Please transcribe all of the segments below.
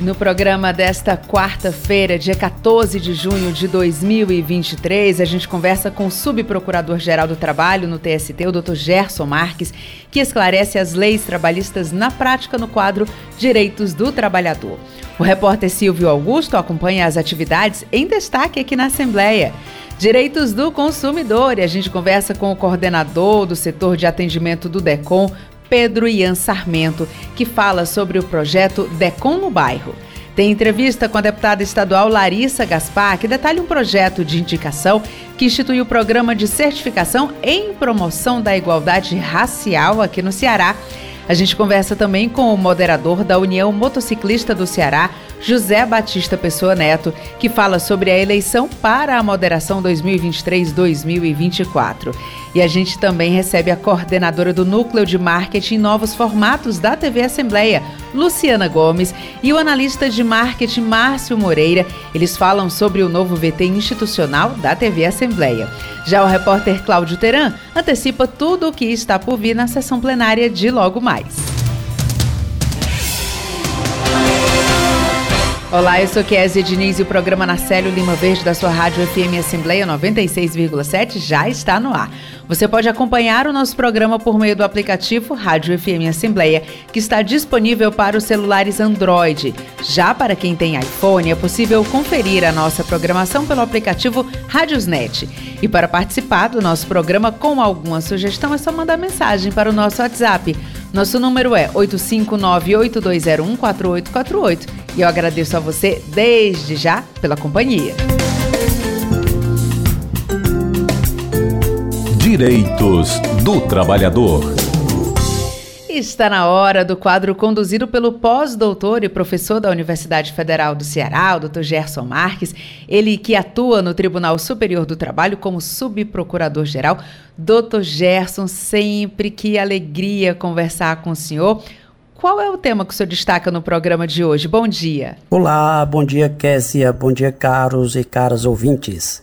No programa desta quarta-feira, dia 14 de junho de 2023, a gente conversa com o subprocurador-geral do Trabalho no TST, o Dr. Gerson Marques, que esclarece as leis trabalhistas na prática no quadro Direitos do Trabalhador. O repórter Silvio Augusto acompanha as atividades em destaque aqui na Assembleia. Direitos do consumidor e a gente conversa com o coordenador do setor de atendimento do DECOM, Pedro Ian Sarmento, que fala sobre o projeto Decom no Bairro. Tem entrevista com a deputada estadual Larissa Gaspar, que detalha um projeto de indicação que institui o programa de certificação em promoção da igualdade racial aqui no Ceará. A gente conversa também com o moderador da União Motociclista do Ceará, José Batista Pessoa Neto, que fala sobre a eleição para a moderação 2023-2024. E a gente também recebe a coordenadora do Núcleo de Marketing Novos Formatos da TV Assembleia, Luciana Gomes, e o analista de marketing Márcio Moreira. Eles falam sobre o novo VT institucional da TV Assembleia. Já o repórter Cláudio Teran antecipa tudo o que está por vir na sessão plenária de logo mais. Olá, eu sou Kézia Diniz e o programa Narcélio Lima Verde da sua Rádio FM Assembleia 96,7 já está no ar. Você pode acompanhar o nosso programa por meio do aplicativo Rádio FM Assembleia, que está disponível para os celulares Android. Já para quem tem iPhone, é possível conferir a nossa programação pelo aplicativo Rádiosnet. E para participar do nosso programa com alguma sugestão, é só mandar mensagem para o nosso WhatsApp. Nosso número é 859-8201-4848 e eu agradeço a você desde já pela companhia. Direitos do Trabalhador. Está na hora do quadro conduzido pelo pós-doutor e professor da Universidade Federal do Ceará, o Dr. Gerson Marques, ele que atua no Tribunal Superior do Trabalho como subprocurador-geral. Dr. Gerson, sempre que alegria conversar com o senhor. Qual é o tema que o senhor destaca no programa de hoje? Bom dia. Olá, bom dia, Késia, bom dia, caros e caras ouvintes.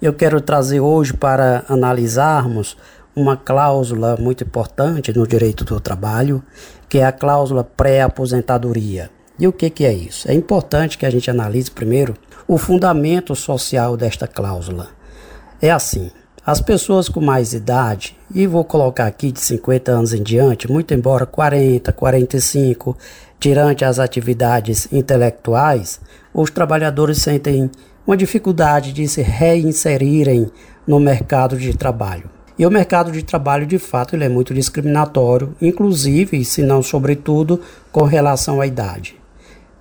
Eu quero trazer hoje para analisarmos uma cláusula muito importante no direito do trabalho, que é a cláusula pré-aposentadoria. E o que, que é isso? É importante que a gente analise primeiro o fundamento social desta cláusula. É assim: as pessoas com mais idade, e vou colocar aqui de 50 anos em diante, muito embora 40, 45, durante as atividades intelectuais, os trabalhadores sentem uma dificuldade de se reinserirem no mercado de trabalho. E o mercado de trabalho, de fato, ele é muito discriminatório, inclusive, se não sobretudo, com relação à idade.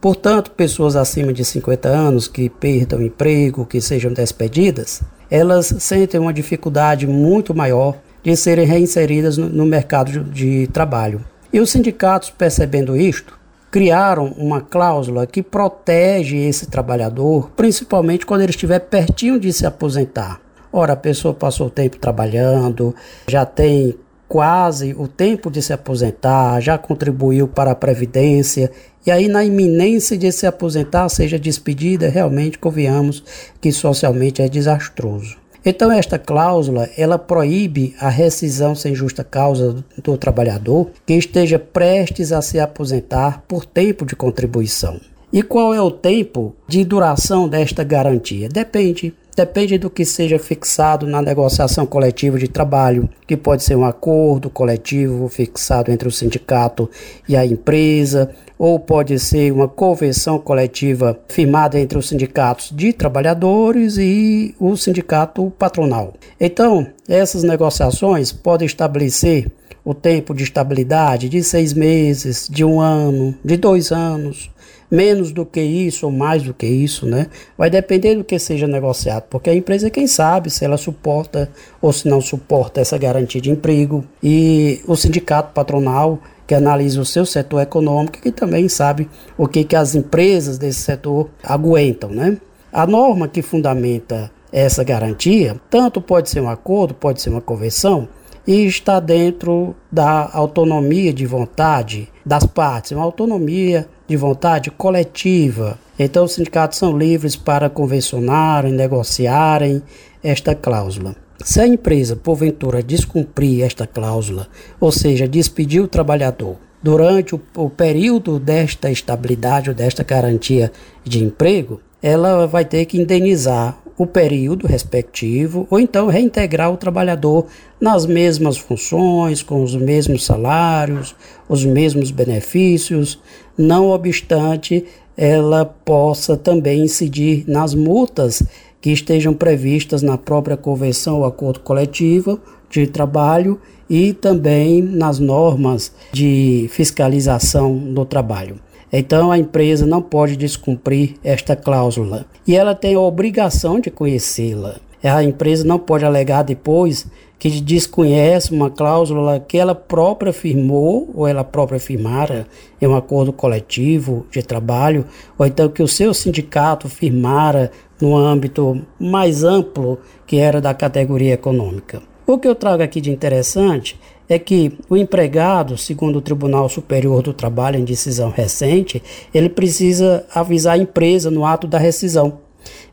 Portanto, pessoas acima de 50 anos que perdam emprego, que sejam despedidas, elas sentem uma dificuldade muito maior de serem reinseridas no, mercado de trabalho. E os sindicatos, percebendo isto, criaram uma cláusula que protege esse trabalhador, principalmente quando ele estiver pertinho de se aposentar. Ora, a pessoa passou o tempo trabalhando, já tem quase o tempo de se aposentar, já contribuiu para a previdência e aí na iminência de se aposentar, seja despedida, realmente convenhamos que socialmente é desastroso. Então esta cláusula, ela proíbe a rescisão sem justa causa do trabalhador que esteja prestes a se aposentar por tempo de contribuição. E qual é o tempo de duração desta garantia? Depende depende do que seja fixado na negociação coletiva de trabalho, que pode ser um acordo coletivo fixado entre o sindicato e a empresa, ou pode ser uma convenção coletiva firmada entre os sindicatos de trabalhadores e o sindicato patronal. Então, essas negociações podem estabelecer o tempo de estabilidade de seis meses, de um ano, de dois anos, menos do que isso ou mais do que isso, né? Vai depender do que seja negociado, porque a empresa quem sabe se ela suporta ou se não suporta essa garantia de emprego e o sindicato patronal que analisa o seu setor econômico que também sabe o que, que as empresas desse setor aguentam, né? A norma que fundamenta essa garantia, tanto pode ser um acordo, pode ser uma convenção, e está dentro da autonomia de vontade das partes, uma autonomia de vontade coletiva Então, os sindicatos são livres para convencionarem, negociarem esta cláusula. Se a empresa, porventura, descumprir esta cláusula, ou seja, despedir o trabalhador durante o, o período desta estabilidade ou desta garantia de emprego, ela vai ter que indenizar o período respectivo ou então reintegrar o trabalhador nas mesmas funções, com os mesmos salários, os mesmos benefícios, não obstante ela possa também incidir nas multas que estejam previstas na própria convenção ou acordo coletivo de trabalho e também nas normas de fiscalização do trabalho. Então a empresa não pode descumprir esta cláusula e ela tem a obrigação de conhecê-la. A empresa não pode alegar depois que desconhece uma cláusula que ela própria firmou ou ela própria firmara em um acordo coletivo de trabalho, ou então que o seu sindicato firmara no âmbito mais amplo que era da categoria econômica. O que eu trago aqui de interessante é que o empregado, segundo o Tribunal Superior do Trabalho em decisão recente, ele precisa avisar a empresa no ato da rescisão.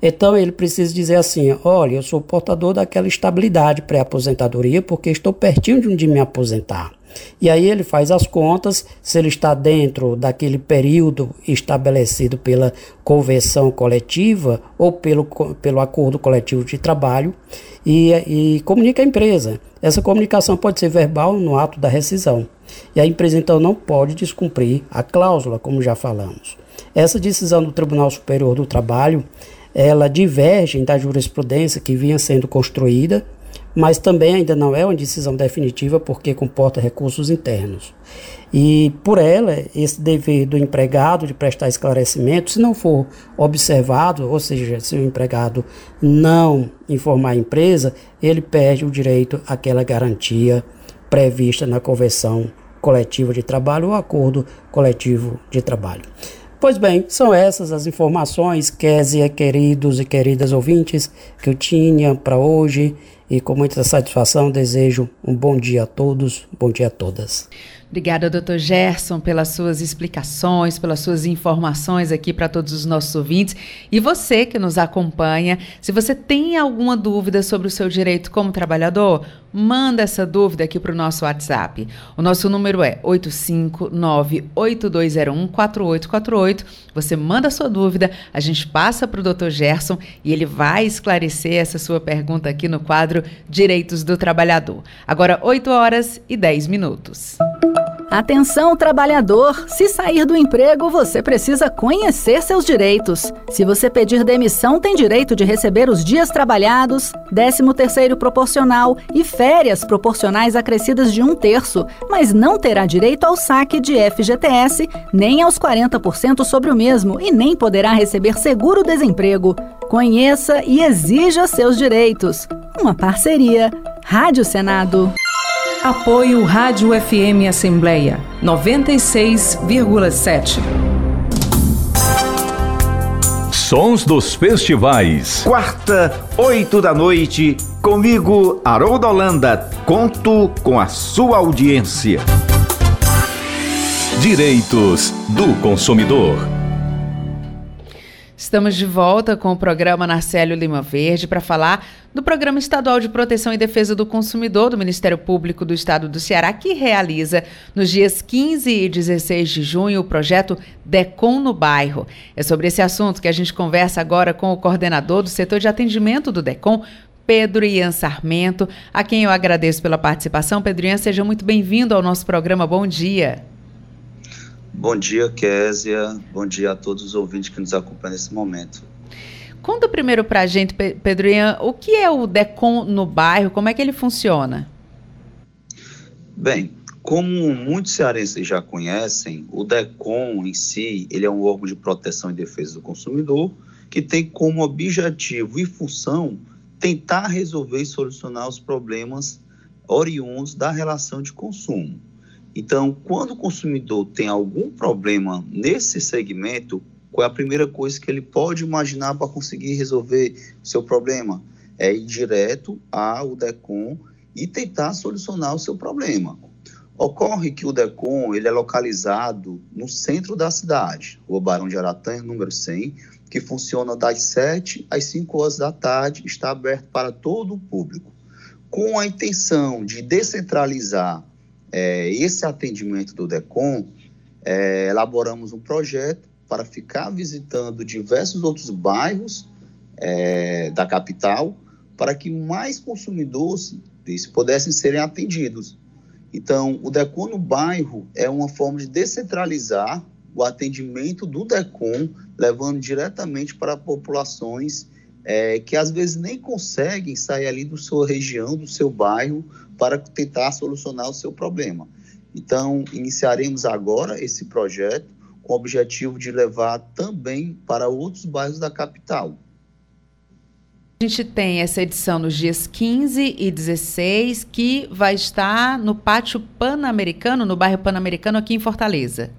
Então ele precisa dizer assim: olha, eu sou portador daquela estabilidade pré-aposentadoria porque estou pertinho de me aposentar. E aí ele faz as contas, se ele está dentro daquele período estabelecido pela convenção coletiva ou pelo, pelo acordo coletivo de trabalho e, e comunica a empresa. Essa comunicação pode ser verbal no ato da rescisão. E a empresa então não pode descumprir a cláusula, como já falamos. Essa decisão do Tribunal Superior do Trabalho ela diverge da jurisprudência que vinha sendo construída, mas também ainda não é uma decisão definitiva porque comporta recursos internos. E por ela, esse dever do empregado de prestar esclarecimento, se não for observado, ou seja, se o empregado não informar a empresa, ele perde o direito àquela garantia prevista na convenção coletiva de trabalho ou acordo coletivo de trabalho. Pois bem, são essas as informações, Késia, queridos e queridas ouvintes, que eu tinha para hoje e com muita satisfação desejo um bom dia a todos, bom dia a todas. Obrigada, doutor Gerson, pelas suas explicações, pelas suas informações aqui para todos os nossos ouvintes. E você que nos acompanha, se você tem alguma dúvida sobre o seu direito como trabalhador, manda essa dúvida aqui para o nosso WhatsApp. O nosso número é 859-8201-4848. Você manda a sua dúvida, a gente passa para o doutor Gerson e ele vai esclarecer essa sua pergunta aqui no quadro Direitos do Trabalhador. Agora, 8 horas e 10 minutos. Atenção, trabalhador! Se sair do emprego, você precisa conhecer seus direitos. Se você pedir demissão, tem direito de receber os dias trabalhados, 13º proporcional e férias proporcionais acrescidas de um terço, mas não terá direito ao saque de FGTS, nem aos 40% sobre o mesmo e nem poderá receber seguro-desemprego. Conheça e exija seus direitos. Uma parceria. Rádio Senado. Apoio Rádio FM Assembleia 96,7. Sons dos festivais. Quarta, oito da noite, comigo, Haroldo Holanda. Conto com a sua audiência. Direitos do consumidor. Estamos de volta com o programa Narcélio Lima Verde para falar do Programa Estadual de Proteção e Defesa do Consumidor do Ministério Público do Estado do Ceará, que realiza nos dias 15 e 16 de junho o projeto DECOM no Bairro. É sobre esse assunto que a gente conversa agora com o coordenador do setor de atendimento do DECOM, Pedro Ian Sarmento, a quem eu agradeço pela participação. Pedro Ian, seja muito bem-vindo ao nosso programa. Bom dia. Bom dia, Késia. Bom dia a todos os ouvintes que nos acompanham nesse momento. Conta primeiro para a gente, Pedro Ian, o que é o DECOM no bairro, como é que ele funciona? Bem, como muitos cearenses já conhecem, o DECOM em si, ele é um órgão de proteção e defesa do consumidor que tem como objetivo e função tentar resolver e solucionar os problemas oriundos da relação de consumo. Então, quando o consumidor tem algum problema nesse segmento, qual é a primeira coisa que ele pode imaginar para conseguir resolver seu problema? É ir direto ao DECOM e tentar solucionar o seu problema. Ocorre que o DECOM ele é localizado no centro da cidade, o Barão de Aratanha, número 100, que funciona das 7 às 5 horas da tarde, está aberto para todo o público. Com a intenção de descentralizar é, esse atendimento do DECOM, é, elaboramos um projeto para ficar visitando diversos outros bairros é, da capital para que mais consumidores pudessem serem atendidos. Então, o DECOM no bairro é uma forma de descentralizar o atendimento do DECOM, levando diretamente para populações é, que às vezes nem conseguem sair ali da sua região, do seu bairro, para tentar solucionar o seu problema. Então, iniciaremos agora esse projeto com o objetivo de levar também para outros bairros da capital. A gente tem essa edição nos dias 15 e 16, que vai estar no Pátio Pan-Americano, no bairro Pan-Americano, aqui em Fortaleza.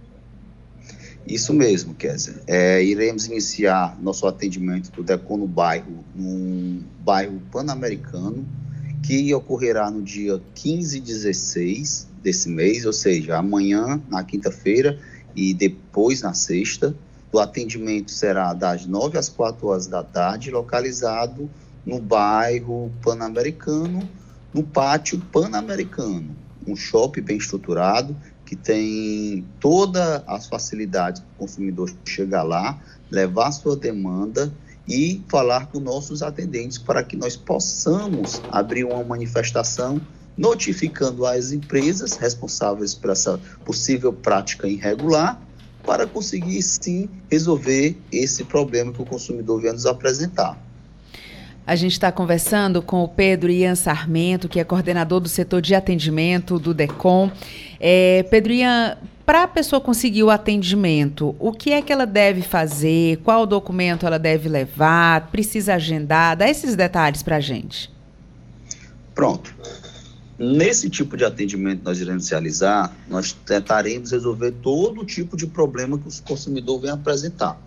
Isso mesmo, Kézia. É, iremos iniciar nosso atendimento do DECON no bairro, num bairro Pan-Americano, que ocorrerá no dia 15 e 16 desse mês, ou seja, amanhã, na quinta-feira, e depois na sexta. O atendimento será das 9 às 4 horas da tarde, localizado no bairro Pan-Americano, no pátio Pan-Americano, um shopping bem estruturado que tem todas as facilidades para o consumidor chegar lá, levar sua demanda e falar com nossos atendentes para que nós possamos abrir uma manifestação notificando as empresas responsáveis por essa possível prática irregular para conseguir sim resolver esse problema que o consumidor vem nos apresentar. A gente está conversando com o Pedro Ian Sarmento, que é coordenador do setor de atendimento do DECOM. É, Pedro Ian, para a pessoa conseguir o atendimento, o que é que ela deve fazer? Qual documento ela deve levar? Precisa agendar? Dá esses detalhes para a gente. Pronto. Nesse tipo de atendimento nós iremos realizar, nós tentaremos resolver todo tipo de problema que o consumidor vem apresentar.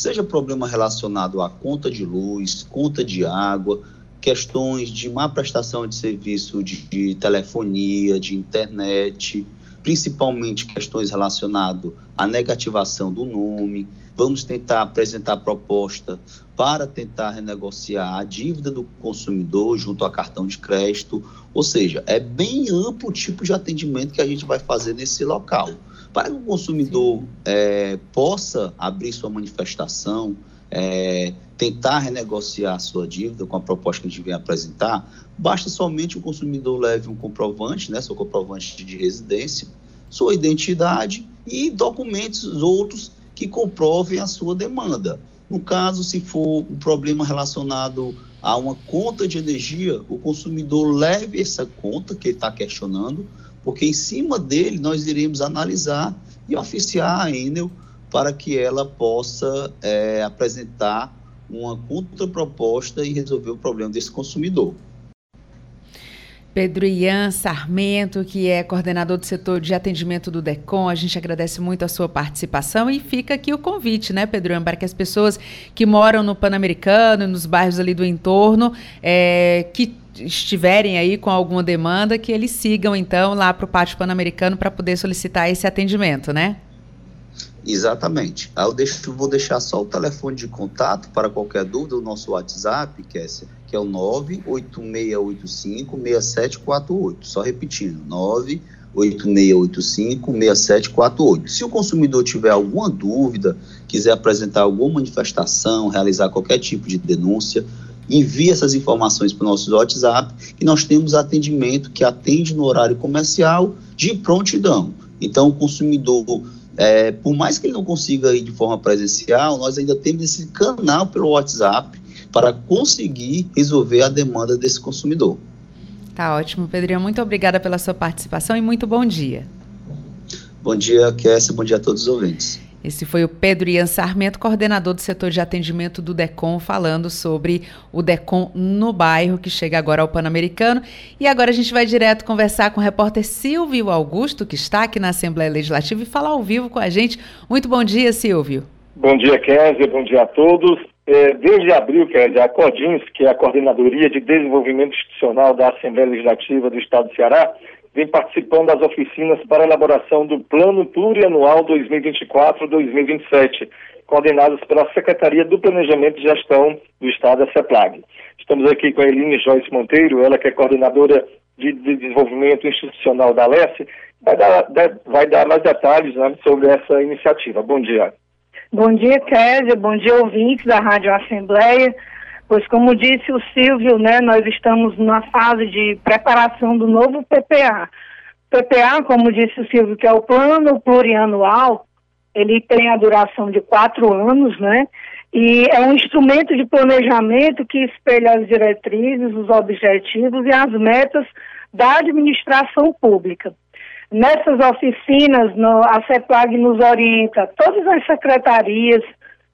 Seja problema relacionado à conta de luz, conta de água, questões de má prestação de serviço de, de telefonia, de internet, principalmente questões relacionadas à negativação do nome. Vamos tentar apresentar proposta para tentar renegociar a dívida do consumidor junto a cartão de crédito. Ou seja, é bem amplo o tipo de atendimento que a gente vai fazer nesse local. Para que o consumidor é, possa abrir sua manifestação, é, tentar renegociar a sua dívida com a proposta que a gente vem apresentar, basta somente o consumidor leve um comprovante, né, seu comprovante de residência, sua identidade e documentos outros que comprovem a sua demanda. No caso, se for um problema relacionado a uma conta de energia, o consumidor leve essa conta que ele está questionando, porque em cima dele nós iremos analisar e oficiar a Enel para que ela possa é, apresentar uma contraproposta e resolver o problema desse consumidor. Pedro Ian Sarmento, que é coordenador do setor de atendimento do DECOM, a gente agradece muito a sua participação e fica aqui o convite, né, Pedro Ian, para que as pessoas que moram no Pan-Americano, nos bairros ali do entorno, é, que estiverem aí com alguma demanda, que eles sigam então lá para o Pátio Pan-Americano para poder solicitar esse atendimento, né? Exatamente. Eu deixo, vou deixar só o telefone de contato para qualquer dúvida, o nosso WhatsApp, que é, que é o 98685-6748. Só repetindo, 98685-6748. Se o consumidor tiver alguma dúvida, quiser apresentar alguma manifestação, realizar qualquer tipo de denúncia, envie essas informações para o nosso WhatsApp e nós temos atendimento que atende no horário comercial de prontidão. Então, o consumidor é, por mais que ele não consiga ir de forma presencial, nós ainda temos esse canal pelo WhatsApp para conseguir resolver a demanda desse consumidor. Tá ótimo, Pedrinho. Muito obrigada pela sua participação e muito bom dia. Bom dia, Kessia. Bom dia a todos os ouvintes. Esse foi o Pedro Ian Sarmento, coordenador do setor de atendimento do DECOM, falando sobre o DECOM no bairro, que chega agora ao Pan-Americano. E agora a gente vai direto conversar com o repórter Silvio Augusto, que está aqui na Assembleia Legislativa, e falar ao vivo com a gente. Muito bom dia, Silvio. Bom dia, Kézia. Bom dia a todos. É, desde abril, Kézia, a CODINS, que é a Coordenadoria de Desenvolvimento Institucional da Assembleia Legislativa do Estado do Ceará, vem participando das oficinas para elaboração do Plano Plurianual 2024-2027, coordenadas pela Secretaria do Planejamento e Gestão do Estado, a CEPLAG. Estamos aqui com a Eline Joyce Monteiro, ela que é coordenadora de Desenvolvimento Institucional da Alesse, vai dar, vai dar mais detalhes né, sobre essa iniciativa. Bom dia. Bom dia, Kézia. Bom dia, ouvintes da Rádio Assembleia. Pois, como disse o Silvio, né, nós estamos na fase de preparação do novo PPA. PPA, como disse o Silvio, que é o Plano Plurianual, ele tem a duração de quatro anos, né? E é um instrumento de planejamento que espelha as diretrizes, os objetivos e as metas da administração pública. Nessas oficinas, no, a CEPLAG nos orienta todas as secretarias,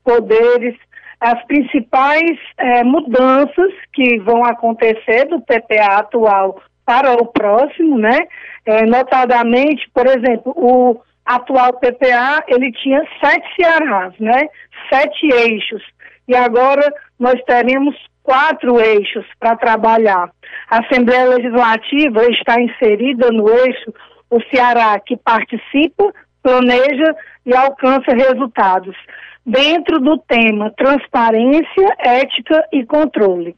poderes, as principais é, mudanças que vão acontecer do PPA atual para o próximo, né? É, notadamente, por exemplo, o atual PPA, ele tinha sete Cearás, né? Sete eixos. E agora nós teremos quatro eixos para trabalhar. A Assembleia Legislativa está inserida no eixo o Ceará que participa, planeja e alcança resultados, dentro do tema transparência, ética e controle.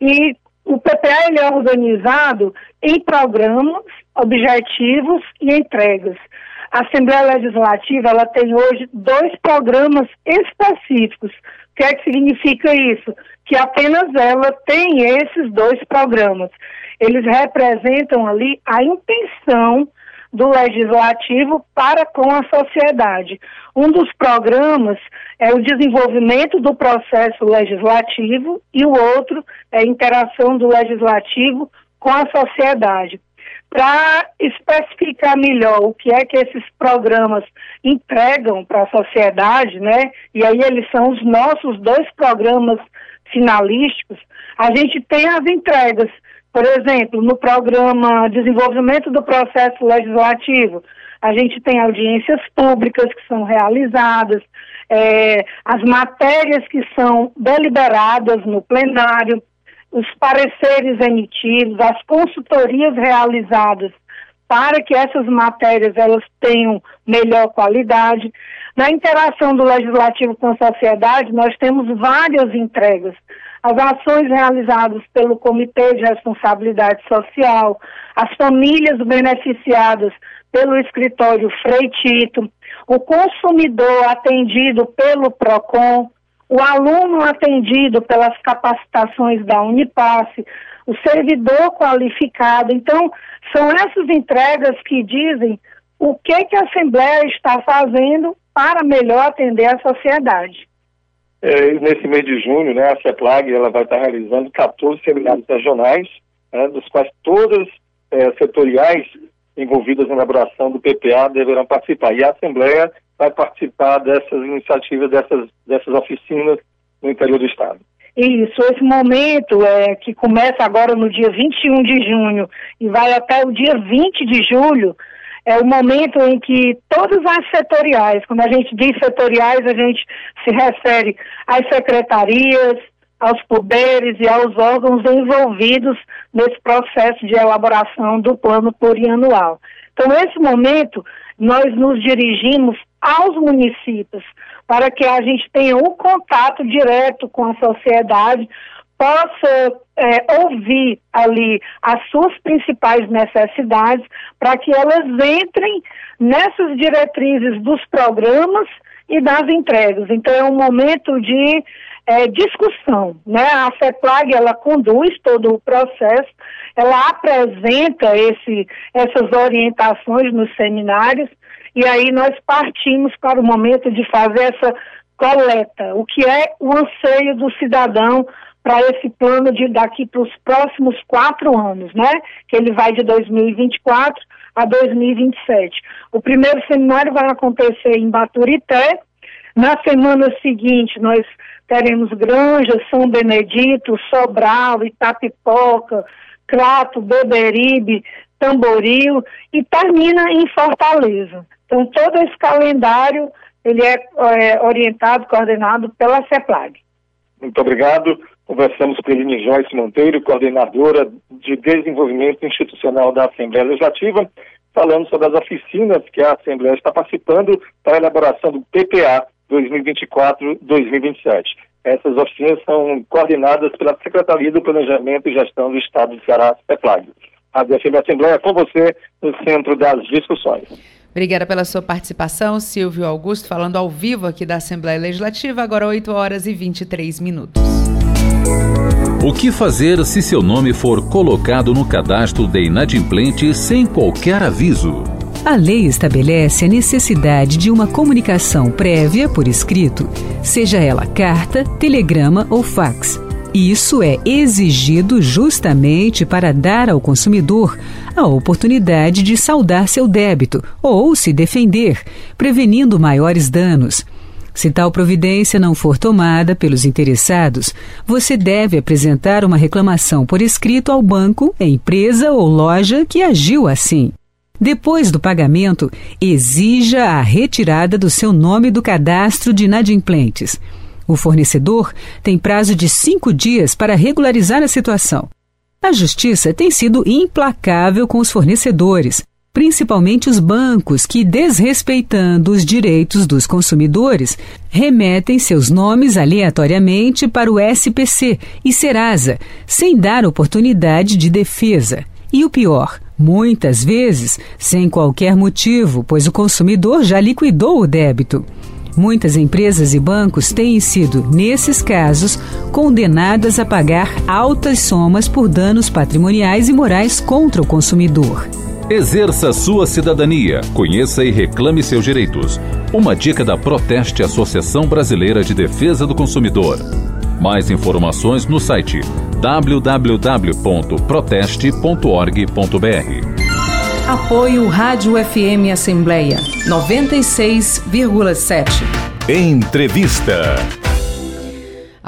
E o PPA ele é organizado em programas, objetivos e entregas. A Assembleia Legislativa ela tem hoje dois programas específicos. O que é que significa isso? Que apenas ela tem esses dois programas. Eles representam ali a intenção do legislativo para com a sociedade. Um dos programas é o desenvolvimento do processo legislativo e o outro é a interação do legislativo com a sociedade. Para especificar melhor o que é que esses programas entregam para a sociedade, né? E aí eles são os nossos dois programas finalísticos, a gente tem as entregas por exemplo, no programa Desenvolvimento do Processo Legislativo, a gente tem audiências públicas que são realizadas, é, as matérias que são deliberadas no plenário, os pareceres emitidos, as consultorias realizadas para que essas matérias elas tenham melhor qualidade. Na interação do legislativo com a sociedade, nós temos várias entregas as ações realizadas pelo Comitê de Responsabilidade Social, as famílias beneficiadas pelo escritório Freitito, o consumidor atendido pelo PROCON, o aluno atendido pelas capacitações da Unipasse, o servidor qualificado. Então, são essas entregas que dizem o que, que a Assembleia está fazendo para melhor atender a sociedade. É, nesse mês de junho, né, a CEPLAG ela vai estar realizando 14 seminários regionais, né, dos quais todas é, setoriais envolvidas na elaboração do PPA deverão participar. E a Assembleia vai participar dessas iniciativas, dessas, dessas oficinas no interior do Estado. Isso, esse momento é, que começa agora no dia 21 de junho e vai até o dia 20 de julho, é o momento em que todas as setoriais, quando a gente diz setoriais, a gente se refere às secretarias, aos poderes e aos órgãos envolvidos nesse processo de elaboração do plano plurianual. Então, nesse momento, nós nos dirigimos aos municípios para que a gente tenha um contato direto com a sociedade, possa é, ouvir ali as suas principais necessidades para que elas entrem nessas diretrizes dos programas e das entregas. Então é um momento de é, discussão, né? A FEPLAG ela conduz todo o processo, ela apresenta esse, essas orientações nos seminários e aí nós partimos para o momento de fazer essa coleta, o que é o anseio do cidadão para esse plano de daqui para os próximos quatro anos, né? Que ele vai de 2024 a 2027. O primeiro seminário vai acontecer em Baturité. Na semana seguinte, nós teremos Granja, São Benedito, Sobral, Itapipoca, Crato, Beberibe, Tamboril e termina em Fortaleza. Então, todo esse calendário ele é, é orientado, coordenado pela CEPLAG. Muito obrigado. Conversamos com Eline Joyce Monteiro, coordenadora de desenvolvimento institucional da Assembleia Legislativa, falando sobre as oficinas que a Assembleia está participando para a elaboração do PPA 2024-2027. Essas oficinas são coordenadas pela Secretaria do Planejamento e Gestão do Estado do Ceará, CEPLAG. A DFM Assembleia é com você no centro das discussões. Obrigada pela sua participação, Silvio Augusto, falando ao vivo aqui da Assembleia Legislativa, agora 8 horas e 23 minutos. O que fazer se seu nome for colocado no cadastro de inadimplente sem qualquer aviso? A lei estabelece a necessidade de uma comunicação prévia por escrito, seja ela carta, telegrama ou fax. Isso é exigido justamente para dar ao consumidor a oportunidade de saldar seu débito ou se defender, prevenindo maiores danos. Se tal providência não for tomada pelos interessados, você deve apresentar uma reclamação por escrito ao banco, empresa ou loja que agiu assim. Depois do pagamento, exija a retirada do seu nome do cadastro de inadimplentes. O fornecedor tem prazo de cinco dias para regularizar a situação. A Justiça tem sido implacável com os fornecedores, principalmente os bancos que, desrespeitando os direitos dos consumidores, remetem seus nomes aleatoriamente para o SPC e Serasa, sem dar oportunidade de defesa. E o pior, muitas vezes sem qualquer motivo, pois o consumidor já liquidou o débito. Muitas empresas e bancos têm sido, nesses casos, condenadas a pagar altas somas por danos patrimoniais e morais contra o consumidor. Exerça sua cidadania, conheça e reclame seus direitos. Uma dica da Proteste Associação Brasileira de Defesa do Consumidor. Mais informações no site www.proteste.org.br. Apoio Rádio FM Assembleia 96,7. Entrevista.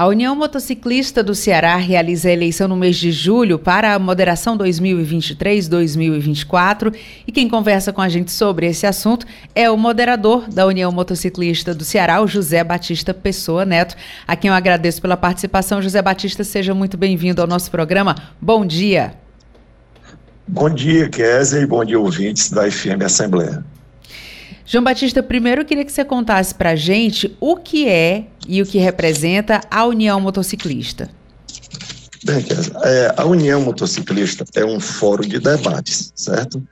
A União Motociclista do Ceará realiza a eleição no mês de julho para a moderação 2023-2024 e quem conversa com a gente sobre esse assunto é o moderador da União Motociclista do Ceará, o José Batista Pessoa Neto, a quem eu agradeço pela participação. José Batista, seja muito bem-vindo ao nosso programa. Bom dia. Bom dia, Kézia, e bom dia, ouvintes da FM Assembleia. João Batista, primeiro eu queria que você contasse para a gente o que é e o que representa a União Motociclista. Bem, é, a União Motociclista é um fórum de debates, certo?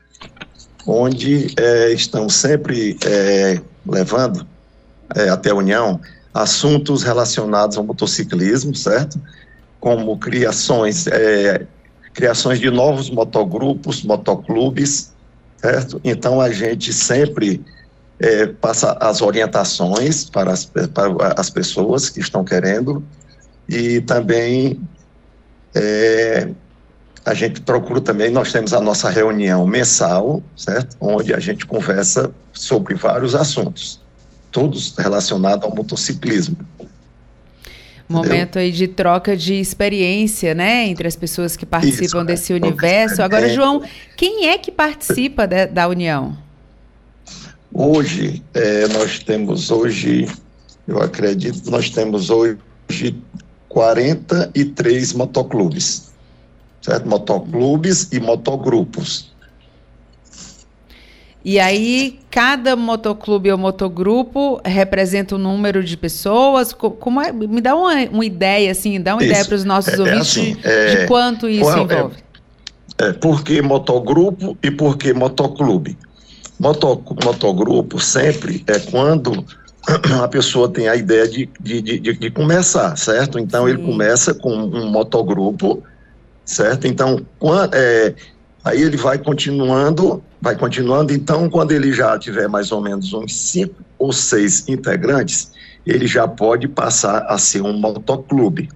Onde é, estão sempre é, levando é, até a União assuntos relacionados ao motociclismo, certo? Como criações, é, criações de novos motogrupos, motoclubes, certo? Então a gente sempre é, passa as orientações para as, para as pessoas que estão querendo e também é, a gente procura também, nós temos a nossa reunião mensal, certo? Onde a gente conversa sobre vários assuntos, todos relacionados ao motociclismo. Momento aí de troca de experiência, né, entre as pessoas que participam Isso, desse universo. Agora, João, quem é que participa de, da União? Hoje, é, nós temos hoje, eu acredito, nós temos hoje 43 motoclubes, certo? Motoclubes e motogrupos. E aí, cada motoclube ou motogrupo representa um número de pessoas? Como é, me dá uma, uma ideia, assim, dá uma isso. ideia para os nossos é, é ouvintes assim, é, de quanto isso qual, envolve. É, é, por que motogrupo e por que motoclube? Moto, motogrupo sempre é quando a pessoa tem a ideia de, de, de, de começar, certo? Então Sim. ele começa com um motogrupo, certo? Então, quando, é, aí ele vai continuando, vai continuando, então quando ele já tiver mais ou menos uns cinco ou seis integrantes, ele já pode passar a ser um motoclube.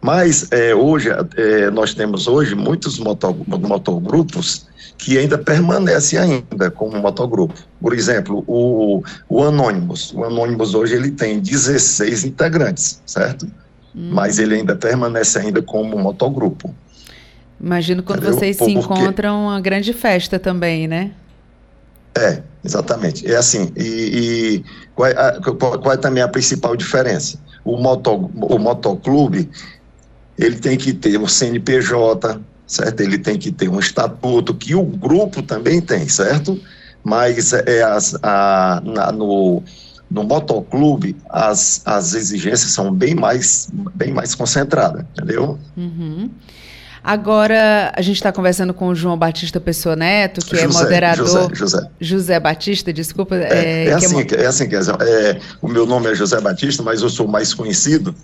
Mas é, hoje, é, nós temos hoje muitos moto, motogrupos que ainda permanece ainda como motogrupo. Por exemplo, o, o Anonymous. O Anonymous hoje ele tem 16 integrantes, certo? Hum. Mas ele ainda permanece ainda como motogrupo. Imagino quando Entendeu? vocês se encontram, uma grande festa também, né? É, exatamente. É assim, e, e qual, é a, qual, é também a principal diferença? o, moto, o motoclube, ele tem que ter o CNPJ, certo? Ele tem que ter um estatuto, que o grupo também tem, certo? Mas é as, a, na, no, no motoclube, as, as exigências são bem mais, bem mais concentradas, entendeu? Uhum. Agora, a gente está conversando com o João Batista Pessoa Neto, que é José, é moderador. José, José. José Batista, desculpa. É, é, é assim, é, é assim, é, o meu nome é José Batista, mas eu sou mais conhecido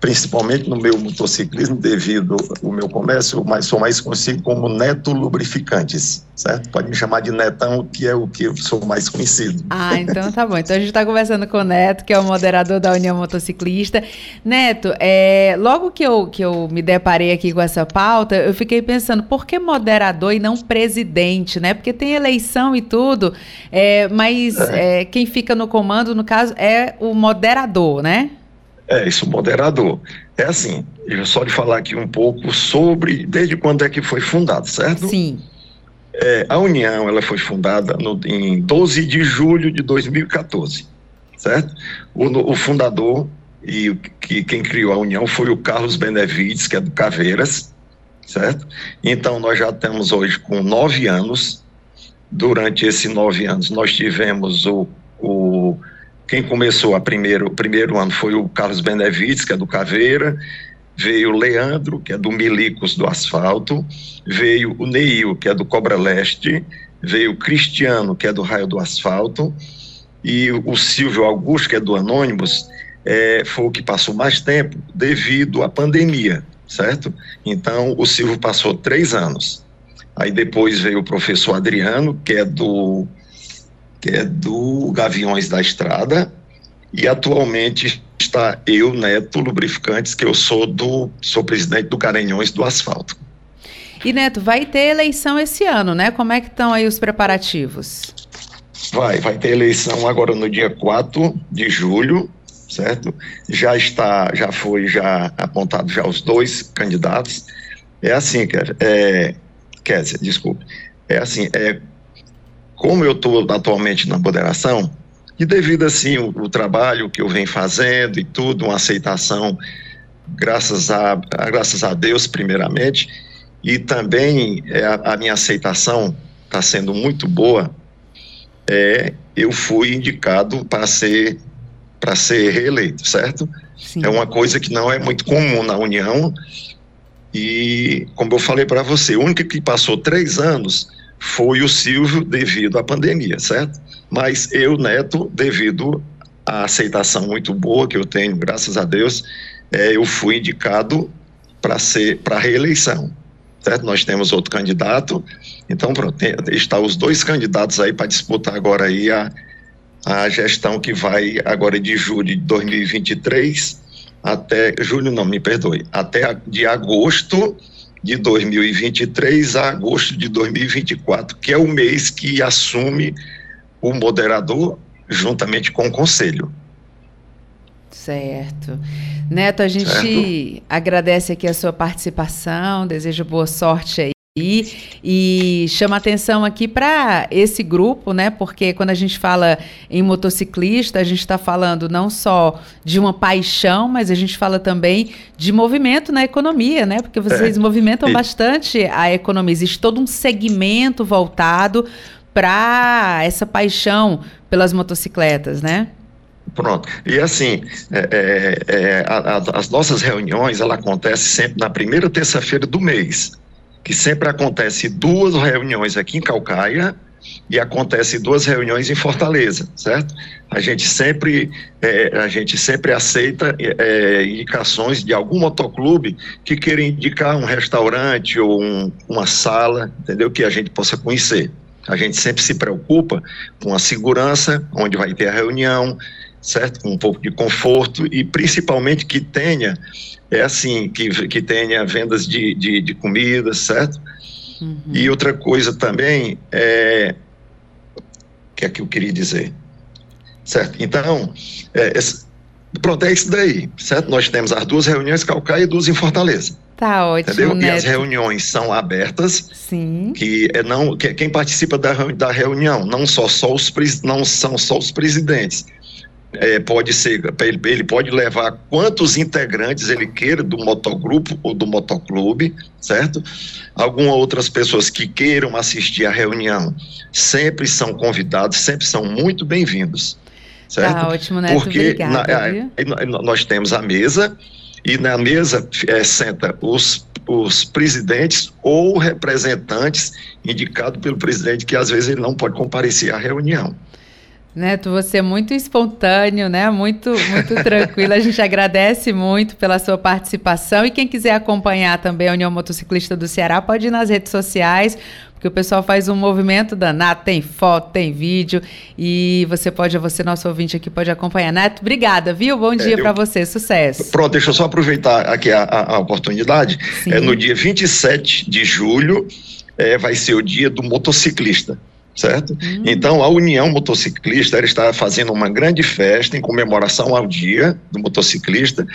principalmente no meu motociclismo, devido ao meu comércio, mas sou mais conhecido como Neto Lubrificantes, certo? Pode me chamar de Netão, que é o que eu sou mais conhecido. Ah, então tá bom. Então a gente está conversando com o Neto, que é o moderador da União Motociclista. Neto, é, logo que eu, que eu me deparei aqui com essa pauta, eu fiquei pensando, por que moderador e não presidente, né? Porque tem eleição e tudo, é, mas é. É, quem fica no comando, no caso, é o moderador, né? É, isso, moderador. É assim, só de falar aqui um pouco sobre desde quando é que foi fundado, certo? Sim. É, a União, ela foi fundada no, em 12 de julho de 2014, certo? O, o fundador e que, quem criou a União foi o Carlos Benevides, que é do Caveiras, certo? Então, nós já estamos hoje com nove anos. Durante esses nove anos, nós tivemos o, o quem começou a primeiro, o primeiro ano foi o Carlos Benevides, que é do Caveira, veio o Leandro, que é do Milicos do Asfalto, veio o Neil, que é do Cobra Leste, veio o Cristiano, que é do Raio do Asfalto, e o Silvio Augusto, que é do Anônimos, é, foi o que passou mais tempo devido à pandemia, certo? Então, o Silvio passou três anos. Aí depois veio o professor Adriano, que é do que é do Gaviões da Estrada, e atualmente está eu, Neto Lubrificantes, que eu sou do sou presidente do Caranhões do Asfalto. E Neto, vai ter eleição esse ano, né? Como é que estão aí os preparativos? Vai, vai ter eleição agora no dia 4 de julho, certo? Já está, já foi já apontado já os dois candidatos. É assim, quer, é, Kézia, desculpe. É assim, é como eu estou atualmente na moderação, e devido assim o, o, trabalho que eu venho fazendo e tudo, uma aceitação, graças a, a graças a Deus primeiramente, e também é, a, a, minha aceitação está sendo muito boa, é, eu fui indicado para ser para ser reeleito, certo? Sim. É uma coisa que não é muito comum na União e, como eu falei para você, o único que passou três anos foi o Silvio devido à pandemia, certo? Mas eu, Neto, devido à aceitação muito boa que eu tenho, graças a Deus, é, eu fui indicado para ser para reeleição, certo? Nós temos outro candidato, então pronto, tem, está os dois candidatos aí para disputar agora aí a, a gestão que vai agora de julho de 2023 até julho não, me perdoe, até de agosto de 2023 a agosto de 2024, que é o mês que assume o moderador juntamente com o conselho. Certo. Neto, a gente certo. agradece aqui a sua participação, deseja boa sorte aí e chama atenção aqui para esse grupo, né? Porque quando a gente fala em motociclista, a gente está falando não só de uma paixão, mas a gente fala também de movimento na economia, né? Porque vocês é. movimentam e... bastante a economia. Existe todo um segmento voltado para essa paixão pelas motocicletas, né? Pronto. E assim, é, é, é a, a, as nossas reuniões, ela acontece sempre na primeira terça-feira do mês que sempre acontece duas reuniões aqui em Calcaia e acontece duas reuniões em Fortaleza, certo? A gente sempre, é, a gente sempre aceita é, indicações de algum motoclube que queira indicar um restaurante ou um, uma sala, entendeu? Que a gente possa conhecer. A gente sempre se preocupa com a segurança, onde vai ter a reunião, certo? Com um pouco de conforto e principalmente que tenha é assim, que, que tenha vendas de, de, de comida, certo? Uhum. E outra coisa também é que é que eu queria dizer, certo? Então, é, esse, pronto, é isso daí, certo? Nós temos as duas reuniões em Calcaia e duas em Fortaleza. Tá ótimo, entendeu? Neto. E as reuniões são abertas. Sim. Que é não, que, quem participa da, da reunião não só, só os não são só os presidentes, é, pode ser, ele, pode levar quantos integrantes ele queira do motogrupo ou do motoclube, certo? Algumas outras pessoas que queiram assistir à reunião sempre são convidados, sempre são muito bem-vindos. Certo? Tá ótimo, Neto. Porque Obrigada, na, é, nós temos a mesa e na mesa é, senta os, os presidentes ou representantes indicados pelo presidente, que às vezes ele não pode comparecer à reunião. Neto, você é muito espontâneo, né? Muito, muito tranquilo. A gente agradece muito pela sua participação. E quem quiser acompanhar também a União Motociclista do Ceará, pode ir nas redes sociais, porque o pessoal faz um movimento danado, tem foto, tem vídeo, e você pode, você, nosso ouvinte aqui, pode acompanhar. Neto, obrigada, viu? Bom dia é, para você, sucesso. Pronto, deixa eu só aproveitar aqui a, a, a oportunidade. Sim. É, no dia 27 de julho, é, vai ser o dia do motociclista certo? Uhum. Então, a União Motociclista está fazendo uma grande festa em comemoração ao dia do motociclista,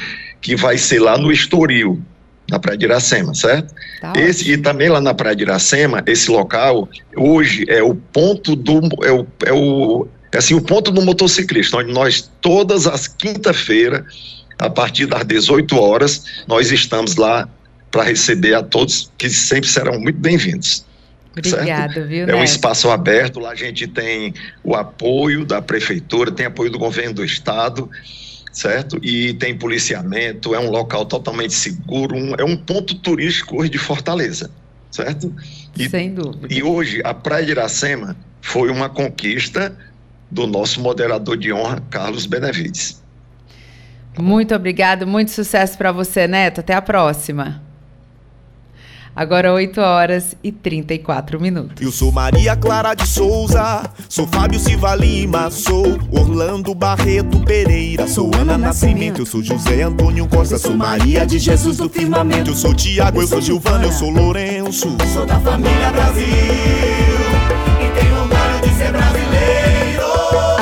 que vai ser lá no Estoril, na Praia de Iracema, certo? Tá esse, e também lá na Praia de Iracema, esse local, hoje é o ponto do, é o, é o, é assim, o ponto do motociclista, onde nós, todas as quinta-feiras, a partir das 18 horas, nós estamos lá para receber a todos que sempre serão muito bem-vindos. Obrigada, viu, É um espaço aberto, lá a gente tem o apoio da prefeitura, tem apoio do governo do estado, certo? E tem policiamento, é um local totalmente seguro, um, é um ponto turístico hoje de Fortaleza, certo? E, Sem dúvida. E hoje a Praia de Iracema foi uma conquista do nosso moderador de honra, Carlos Benevides. Muito obrigado, muito sucesso para você, Neto. Até a próxima. Agora 8 horas e 34 minutos. Eu sou Maria Clara de Souza, sou Fábio Silva Lima, sou Orlando Barreto Pereira, sou Ana Nascimento, eu sou José Antônio Costa, sou Maria de Jesus do Firmamento, eu sou Tiago, eu sou Gilvana, eu sou Lourenço, sou da família Brasil.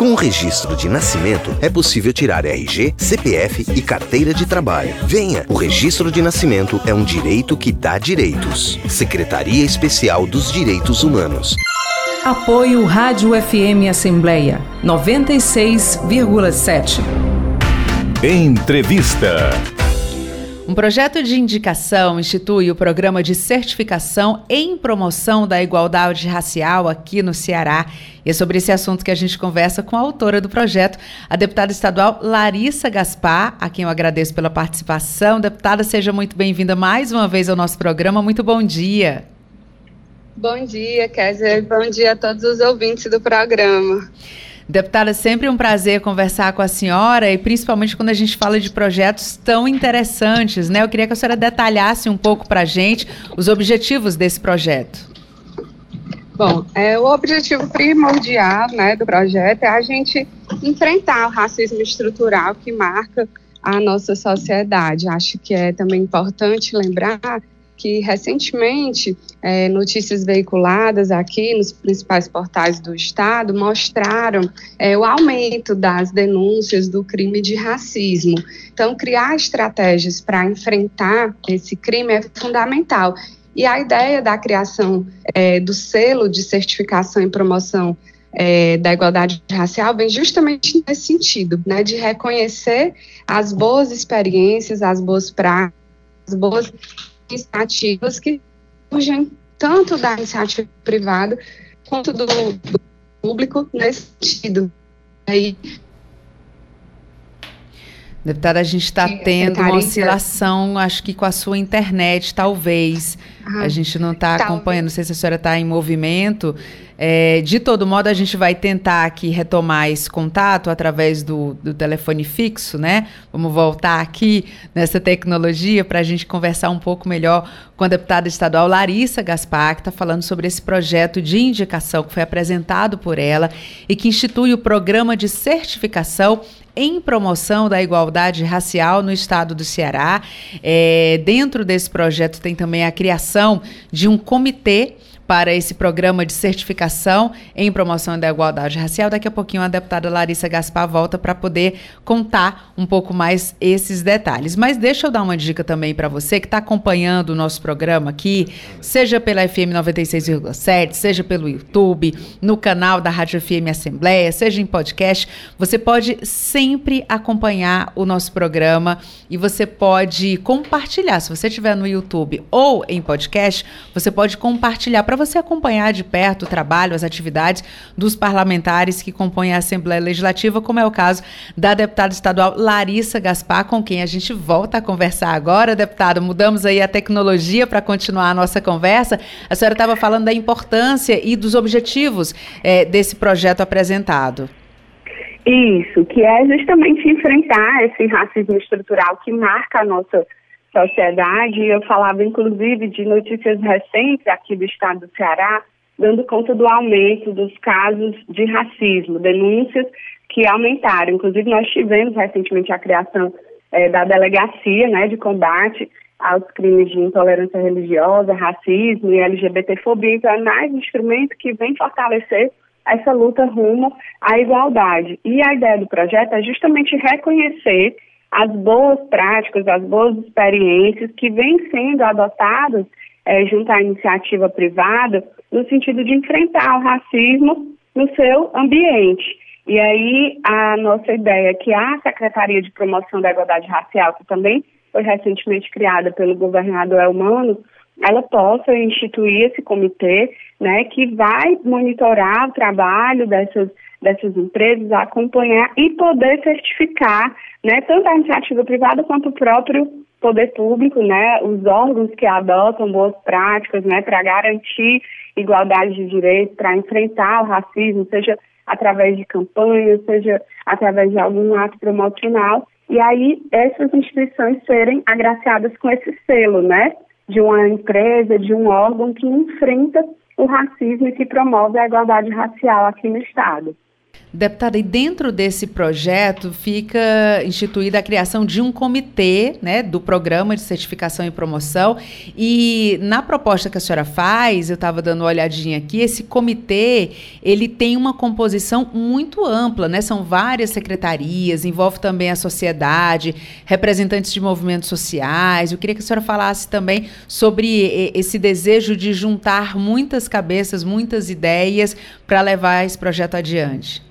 Com o registro de nascimento, é possível tirar RG, CPF e carteira de trabalho. Venha! O registro de nascimento é um direito que dá direitos. Secretaria Especial dos Direitos Humanos. Apoio Rádio FM Assembleia 96,7. Entrevista. Um projeto de indicação institui o programa de certificação em promoção da igualdade racial aqui no Ceará. E é sobre esse assunto que a gente conversa com a autora do projeto, a deputada estadual Larissa Gaspar, a quem eu agradeço pela participação. Deputada, seja muito bem-vinda mais uma vez ao nosso programa. Muito bom dia. Bom dia, Kézia. Bom dia a todos os ouvintes do programa. Deputada, sempre um prazer conversar com a senhora e principalmente quando a gente fala de projetos tão interessantes, né? Eu queria que a senhora detalhasse um pouco para a gente os objetivos desse projeto. Bom, é, o objetivo primordial né, do projeto é a gente enfrentar o racismo estrutural que marca a nossa sociedade. Acho que é também importante lembrar que recentemente é, notícias veiculadas aqui nos principais portais do Estado mostraram é, o aumento das denúncias do crime de racismo. Então, criar estratégias para enfrentar esse crime é fundamental. E a ideia da criação é, do selo de certificação e promoção é, da igualdade racial vem justamente nesse sentido, né, de reconhecer as boas experiências, as boas práticas, as boas iniciativas que surgem tanto da iniciativa privada quanto do, do público nesse sentido. Aí, Deputada, a gente está tendo uma oscilação, acho que com a sua internet, talvez. Ah, a gente não está acompanhando, não sei se a senhora está em movimento. É, de todo modo, a gente vai tentar aqui retomar esse contato através do, do telefone fixo, né? Vamos voltar aqui nessa tecnologia para a gente conversar um pouco melhor com a deputada estadual Larissa Gaspar, que está falando sobre esse projeto de indicação que foi apresentado por ela e que institui o programa de certificação em promoção da igualdade racial no estado do Ceará. É, dentro desse projeto tem também a criação de um comitê para esse programa de certificação em promoção da igualdade racial. Daqui a pouquinho a deputada Larissa Gaspar volta para poder contar um pouco mais esses detalhes. Mas deixa eu dar uma dica também para você que está acompanhando o nosso programa aqui, seja pela FM 96,7, seja pelo YouTube, no canal da Rádio FM Assembleia, seja em podcast. Você pode sempre acompanhar o nosso programa e você pode compartilhar. Se você estiver no YouTube ou em podcast, você pode compartilhar para você acompanhar de perto o trabalho, as atividades dos parlamentares que compõem a Assembleia Legislativa, como é o caso da deputada estadual Larissa Gaspar, com quem a gente volta a conversar agora. Deputada, mudamos aí a tecnologia para continuar a nossa conversa. A senhora estava falando da importância e dos objetivos é, desse projeto apresentado. Isso, que é justamente enfrentar esse racismo estrutural que marca a nossa sociedade. Eu falava, inclusive, de notícias recentes aqui do estado do Ceará, dando conta do aumento dos casos de racismo, denúncias que aumentaram. Inclusive, nós tivemos recentemente a criação é, da delegacia né, de combate aos crimes de intolerância religiosa, racismo e LGBTfobia. Então, é mais um instrumento que vem fortalecer essa luta rumo à igualdade. E a ideia do projeto é justamente reconhecer as boas práticas, as boas experiências que vêm sendo adotadas é, junto à iniciativa privada no sentido de enfrentar o racismo no seu ambiente. E aí a nossa ideia é que a Secretaria de Promoção da Igualdade Racial, que também foi recentemente criada pelo governador Elmano, ela possa instituir esse comitê, né, que vai monitorar o trabalho dessas dessas empresas, acompanhar e poder certificar, né, tanto a iniciativa privada quanto o próprio poder público, né, os órgãos que adotam boas práticas, né, para garantir igualdade de direitos, para enfrentar o racismo, seja através de campanhas, seja através de algum ato promocional, e aí essas instituições serem agraciadas com esse selo, né, de uma empresa, de um órgão que enfrenta o racismo e que promove a igualdade racial aqui no Estado. Deputada, e dentro desse projeto fica instituída a criação de um comitê né, do programa de certificação e promoção. E na proposta que a senhora faz, eu estava dando uma olhadinha aqui, esse comitê ele tem uma composição muito ampla, né? São várias secretarias, envolve também a sociedade, representantes de movimentos sociais. Eu queria que a senhora falasse também sobre esse desejo de juntar muitas cabeças, muitas ideias para levar esse projeto adiante.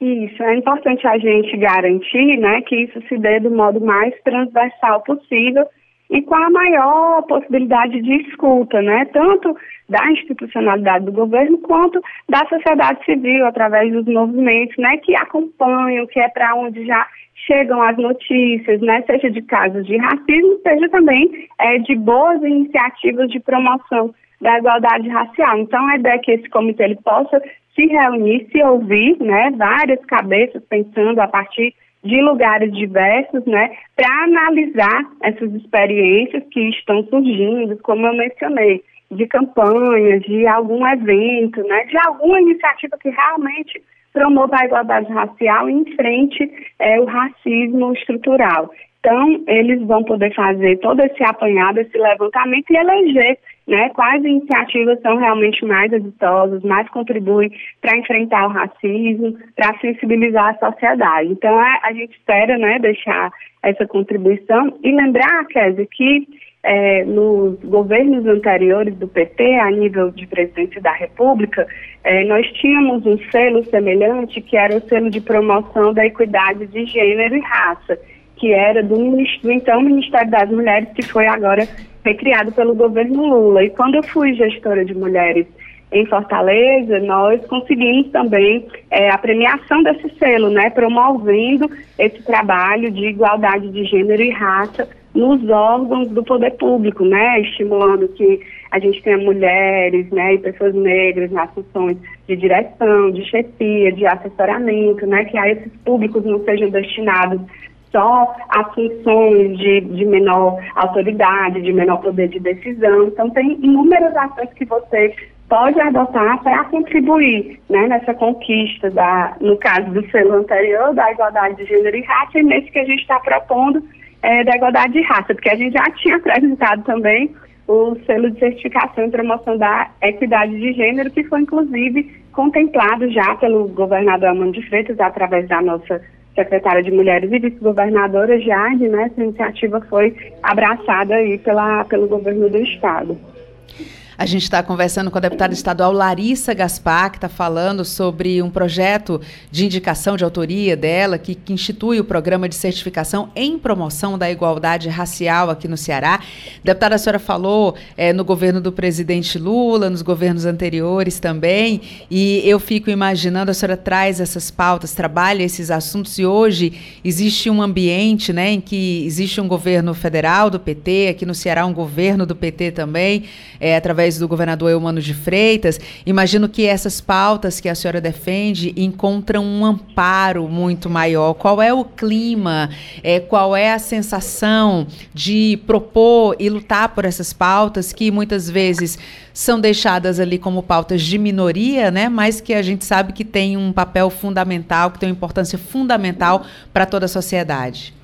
Isso, é importante a gente garantir né, que isso se dê do modo mais transversal possível e com a maior possibilidade de escuta, né, tanto da institucionalidade do governo quanto da sociedade civil, através dos movimentos né, que acompanham, que é para onde já chegam as notícias, né, seja de casos de racismo, seja também é, de boas iniciativas de promoção da igualdade racial. Então, a ideia é que esse comitê ele possa se reunir, se ouvir, né, várias cabeças pensando a partir de lugares diversos, né, para analisar essas experiências que estão surgindo, como eu mencionei, de campanhas, de algum evento, né, de alguma iniciativa que realmente promova a igualdade racial e enfrente é, o racismo estrutural. Então, eles vão poder fazer todo esse apanhado, esse levantamento e eleger né, quais iniciativas são realmente mais exitosas, mais contribuem para enfrentar o racismo, para sensibilizar a sociedade. Então, a, a, gente espera né, deixar essa contribuição e lembrar, Kézia, que é, nos governos anteriores do PT, a nível de presidente da República, é, nós tínhamos um selo semelhante que era o selo de promoção da equidade de gênero e raça que era do, do então Ministério das Mulheres, que foi agora recriado pelo governo Lula. E quando eu fui gestora de mulheres em Fortaleza, nós conseguimos também é, a premiação desse selo, né, promovendo esse trabalho de igualdade de gênero e raça nos órgãos do poder público, né, estimulando que a gente tenha mulheres, né, e pessoas negras nas funções de direção, de chefia, de assessoramento, né, que a esses públicos não sejam destinados só as funções de, de menor autoridade, de menor poder de decisão. Então, tem inúmeras ações que você pode adotar para contribuir né, nessa conquista, da, no caso do selo anterior, da igualdade de gênero e raça, e nesse que a gente está propondo é, da igualdade de raça, porque a gente já tinha apresentado também o selo de certificação e promoção da equidade de gênero, que foi inclusive contemplado já pelo governador Amando de Freitas, através da nossa secretária de Mulheres e vice-governadora Jade, né? Essa iniciativa foi abraçada aí pela, pelo governo do estado. A gente está conversando com a deputada estadual Larissa Gaspar, que está falando sobre um projeto de indicação de autoria dela, que, que, institui o programa de certificação em promoção da igualdade racial aqui no Ceará. Deputada, a senhora falou é, no governo do presidente Lula, nos governos anteriores também, e eu fico imaginando, a senhora traz essas pautas, trabalha esses assuntos, e hoje existe um ambiente né, em que existe um governo federal do PT, aqui no Ceará um governo do PT também, é, através através do governador Eumano de Freitas, imagino que essas pautas que a senhora defende encontram um amparo muito maior. Qual é o clima? É, qual é a sensação de propor e lutar por essas pautas que muitas vezes são deixadas ali como pautas de minoria, né? Mas que a gente sabe que tem um papel fundamental, que tem uma importância fundamental para toda a sociedade.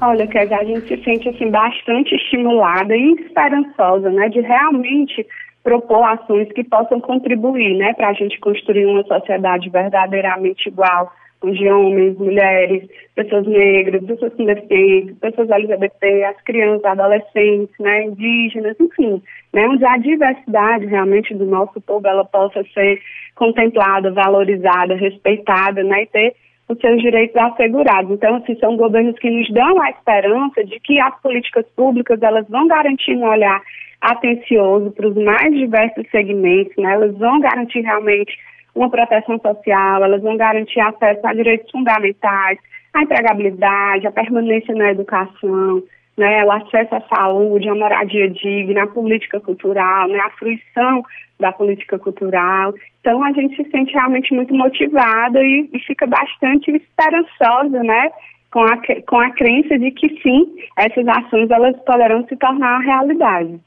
Olha, que a gente se sente assim bastante estimulada e esperançosa, né, de realmente propor ações que possam contribuir, né, para a gente construir uma sociedade verdadeiramente igual, de homens, mulheres, pessoas negras, pessoas com deficiência, pessoas LGBT, as crianças, adolescentes, né, indígenas, enfim, né, onde a diversidade realmente do nosso povo ela possa ser contemplada, valorizada, respeitada, né, e ter os seus direitos assegurados. Então, assim, são governos que nos dão a esperança de que as políticas públicas elas vão garantir um olhar atencioso para os mais diversos segmentos, né? elas vão garantir realmente uma proteção social, elas vão garantir acesso a direitos fundamentais, a empregabilidade, a permanência na educação, né, o acesso à saúde, a moradia digna, a política cultural, né, a fruição da política cultural. Então a gente se sente realmente muito motivada e, e fica bastante esperançosa, né? Com a, com a crença de que sim, essas ações elas poderão se tornar realidade.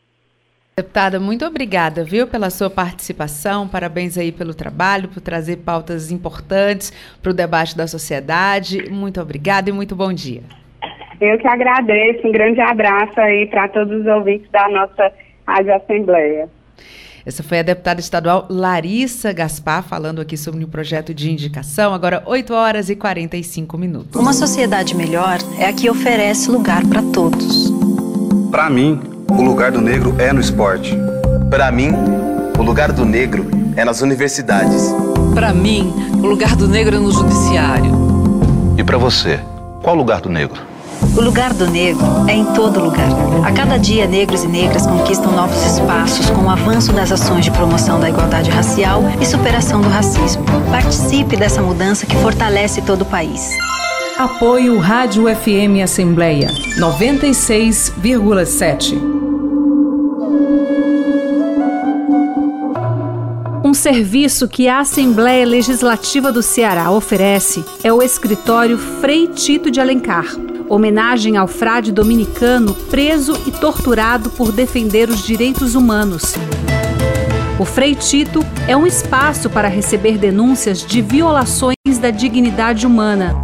Deputada, muito obrigada, viu, pela sua participação. Parabéns aí pelo trabalho, por trazer pautas importantes para o debate da sociedade. Muito obrigada e muito bom dia. Eu que agradeço. Um grande abraço aí para todos os ouvintes da nossa Rádio Assembleia. Essa foi a deputada estadual Larissa Gaspar falando aqui sobre o projeto de indicação. Agora, 8 horas e 45 minutos. Uma sociedade melhor é a que oferece lugar para todos. Para mim, o lugar do negro é no esporte. Para mim, o lugar do negro é nas universidades. Para mim, o lugar do negro é no judiciário. E para você, qual o lugar do negro? O lugar do negro é em todo lugar. A cada dia, negros e negras conquistam novos espaços com o avanço das ações de promoção da igualdade racial e superação do racismo. Participe dessa mudança que fortalece todo o país. Apoio Rádio FM Assembleia 96,7. Um serviço que a Assembleia Legislativa do Ceará oferece é o escritório Frei Tito de Alencar homenagem ao frade dominicano preso e torturado por defender os direitos humanos. O Frei Tito é um espaço para receber denúncias de violações da dignidade humana.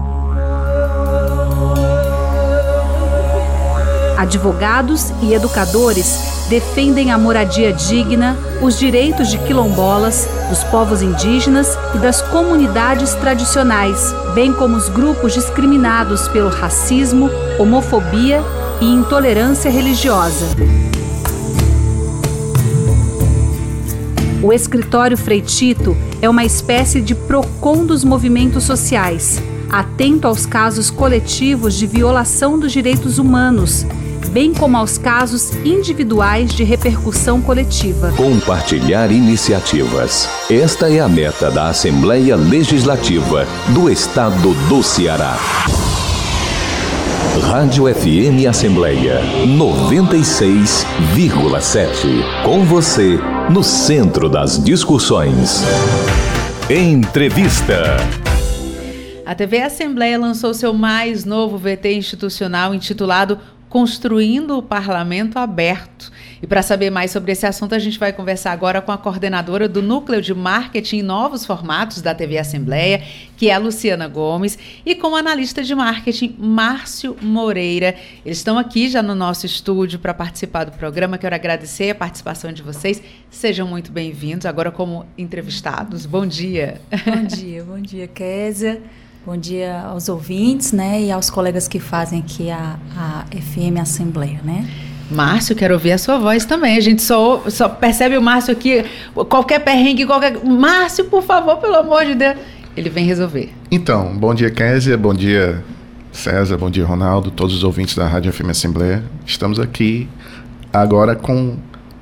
Advogados e educadores defendem a moradia digna, os direitos de quilombolas, dos povos indígenas e das comunidades tradicionais, bem como os grupos discriminados pelo racismo, homofobia e intolerância religiosa. O escritório Freitito é uma espécie de PROCON dos movimentos sociais, atento aos casos coletivos de violação dos direitos humanos bem como aos casos individuais de repercussão coletiva. Compartilhar iniciativas. Esta é a meta da Assembleia Legislativa do Estado do Ceará. Rádio FM Assembleia 96,7. Com você, no centro das discussões. Entrevista. A TV Assembleia lançou seu mais novo VT institucional intitulado Construindo o Parlamento Aberto, E para saber mais sobre esse assunto, a gente vai conversar agora com a coordenadora do Núcleo de Marketing e Novos Formatos da TV Assembleia, que é a Luciana Gomes, e com o analista de marketing Márcio Moreira. Eles estão aqui já no nosso estúdio para participar do programa. Quero agradecer a participação de vocês. Sejam muito bem-vindos, agora como entrevistados. Bom dia. Bom dia, bom dia, Késia. Bom dia aos ouvintes, né, e aos colegas que fazem aqui a, a FM Assembleia, né? Márcio, quero ouvir a sua voz também. A gente só, só percebe o Márcio aqui, qualquer perrengue, qualquer. Márcio, por favor, pelo amor de Deus. Ele vem resolver. Então, bom dia, Késia, bom dia, César, bom dia, Ronaldo, todos os ouvintes da Rádio FM Assembleia. Estamos aqui agora com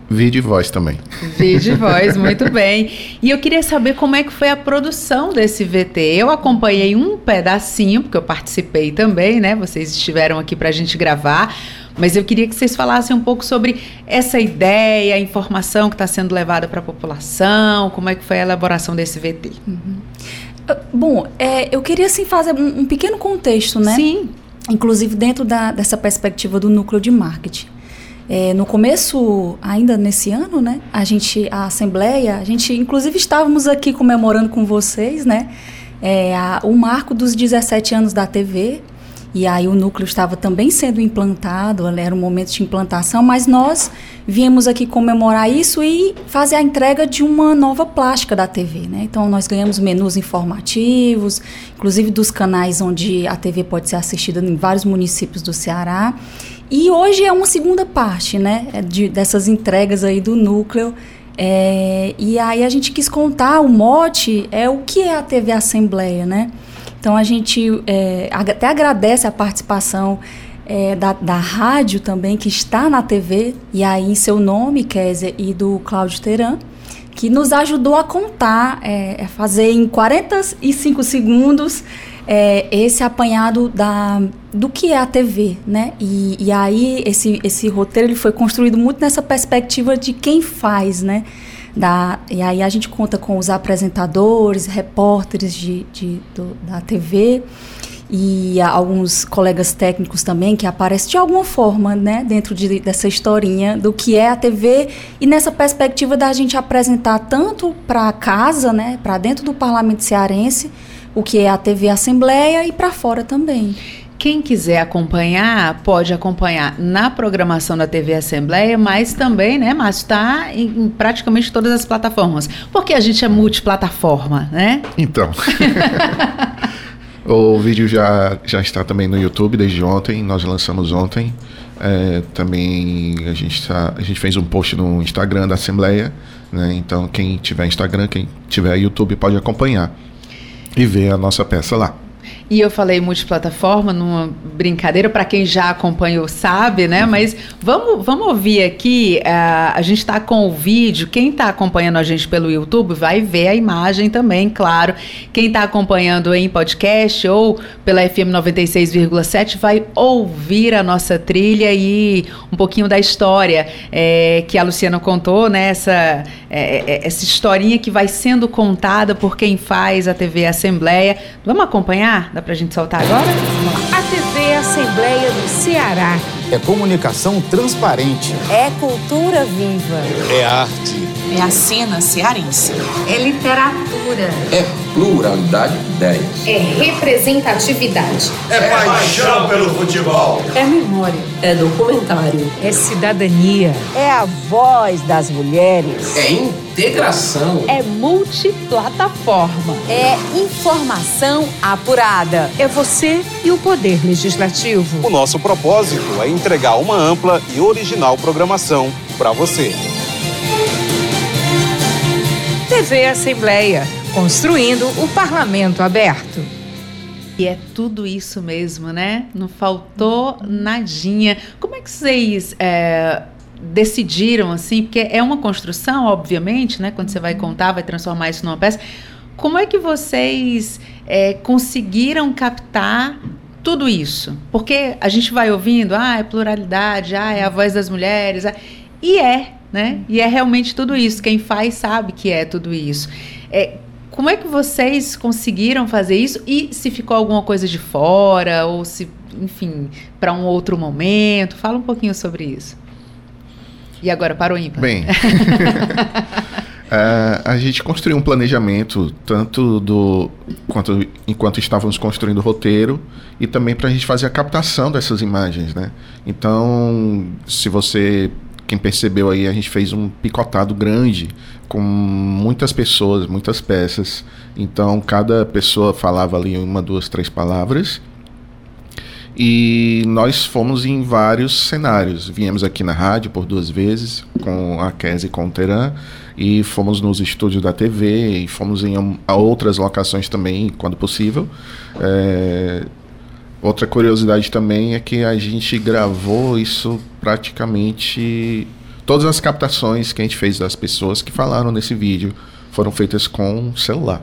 vídeo e voz também. Vídeo e voz, muito bem. E eu queria saber como é que foi a produção desse VT. Eu acompanhei um pedacinho, porque eu participei também, né? Vocês estiveram aqui para a gente gravar. Mas eu queria que vocês falassem um pouco sobre essa ideia, a informação que está sendo levada para a população, como é que foi a elaboração desse VT. Uhum. Uh, bom, é, eu queria assim fazer um, um, pequeno contexto, né? Sim. Inclusive dentro da, dessa perspectiva do núcleo de marketing. É, no começo, ainda nesse ano, né, a gente, a Assembleia, a gente inclusive estávamos aqui comemorando com vocês, né, é, a, o marco dos 17 anos da TV, e aí o núcleo estava também sendo implantado, era um momento de implantação, mas nós viemos aqui comemorar isso e fazer a entrega de uma nova plástica da TV, né? Então nós ganhamos menus informativos, inclusive dos canais onde a TV pode ser assistida em vários municípios do Ceará. E hoje é uma segunda parte, né, é de, dessas entregas aí do núcleo. É, e aí a gente quis contar, o mote é o que é a TV Assembleia, né? Então a gente é, até agradece a participação é, da, da rádio também, que está na TV, e aí em seu nome, Kézia, e do Cláudio Teran, que nos ajudou a contar, é, fazer em 45 segundos é, esse apanhado da, do que é a TV, né? E, e aí esse, esse roteiro ele foi construído muito nessa perspectiva de quem faz, né? Da, e aí a gente conta com os apresentadores, repórteres de, de do, da TV e alguns colegas técnicos também que aparecem de alguma forma, né, dentro de, dessa historinha do que é a TV e nessa perspectiva da gente apresentar tanto para casa, né, para dentro do Parlamento cearense, o que é a TV Assembleia e para fora também. Quem quiser acompanhar, pode acompanhar na programação da TV Assembleia, mas também, né, Márcio, está em, em, praticamente todas as plataformas. Porque a gente é multiplataforma, né? Então. o vídeo já, já está também no YouTube desde ontem, nós lançamos ontem. É, também a gente, tá, a gente fez um post no Instagram da Assembleia, né? Então quem tiver Instagram, quem tiver YouTube pode acompanhar e ver a nossa peça lá. E eu falei multiplataforma numa brincadeira, para quem já acompanhou sabe, né? Uhum. Mas vamos, vamos ouvir aqui. Uh, a gente está com o vídeo. Quem está acompanhando a gente pelo YouTube vai ver a imagem também, claro. Quem está acompanhando em podcast ou pela FM 96,7 vai ouvir a nossa trilha e um pouquinho da história é, que a Luciana contou, né? Essa, é, é, essa historinha que vai sendo contada por quem faz a TV Assembleia. Vamos acompanhar? Dá pra gente soltar agora? A TV Assembleia do Ceará. É comunicação transparente. É cultura viva. É arte. É a cena cearense. É literatura. É pluralidade de ideias. É representatividade. É paixão pelo futebol. É memória. É documentário. É cidadania. É a voz das mulheres. É integração. É multiplataforma. É informação apurada. É você e o poder legislativo. O nosso propósito é entregar uma ampla e original programação para você. TV Assembleia, construindo o parlamento aberto. E é tudo isso mesmo, né? Não faltou nadinha. Como é que vocês é, decidiram assim? Porque é uma construção, obviamente, né? Quando você vai contar, vai transformar isso numa peça. Como é que vocês é, conseguiram captar tudo isso? Porque a gente vai ouvindo, ah, é pluralidade, ah, é a voz das mulheres, ah, e é, né? E é realmente tudo isso. Quem faz sabe que é tudo isso. É, como é que vocês conseguiram fazer isso? E se ficou alguma coisa de fora, ou se, enfim, para um outro momento? Fala um pouquinho sobre isso. E agora para o ímpar? Bem. Uh, a gente construiu um planejamento tanto do quanto enquanto estávamos construindo o roteiro e também para a gente fazer a captação dessas imagens, né? Então, se você quem percebeu aí, a gente fez um picotado grande com muitas pessoas, muitas peças. Então, cada pessoa falava ali uma, duas, três palavras. E nós fomos em vários cenários. Viemos aqui na rádio por duas vezes, com a Kes e com o Teran e fomos nos estúdios da TV e fomos em a outras locações também, quando possível. É, outra curiosidade também é que a gente gravou isso praticamente. Todas as captações que a gente fez das pessoas que falaram nesse vídeo foram feitas com celular.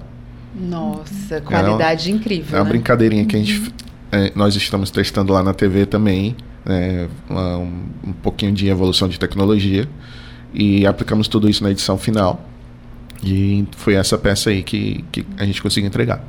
Nossa, qualidade é uma, incrível. É uma né? brincadeirinha que a gente, é, nós estamos testando lá na TV também. É, um, um pouquinho de evolução de tecnologia e aplicamos tudo isso na edição final. E foi essa peça aí que, que a gente conseguiu entregar.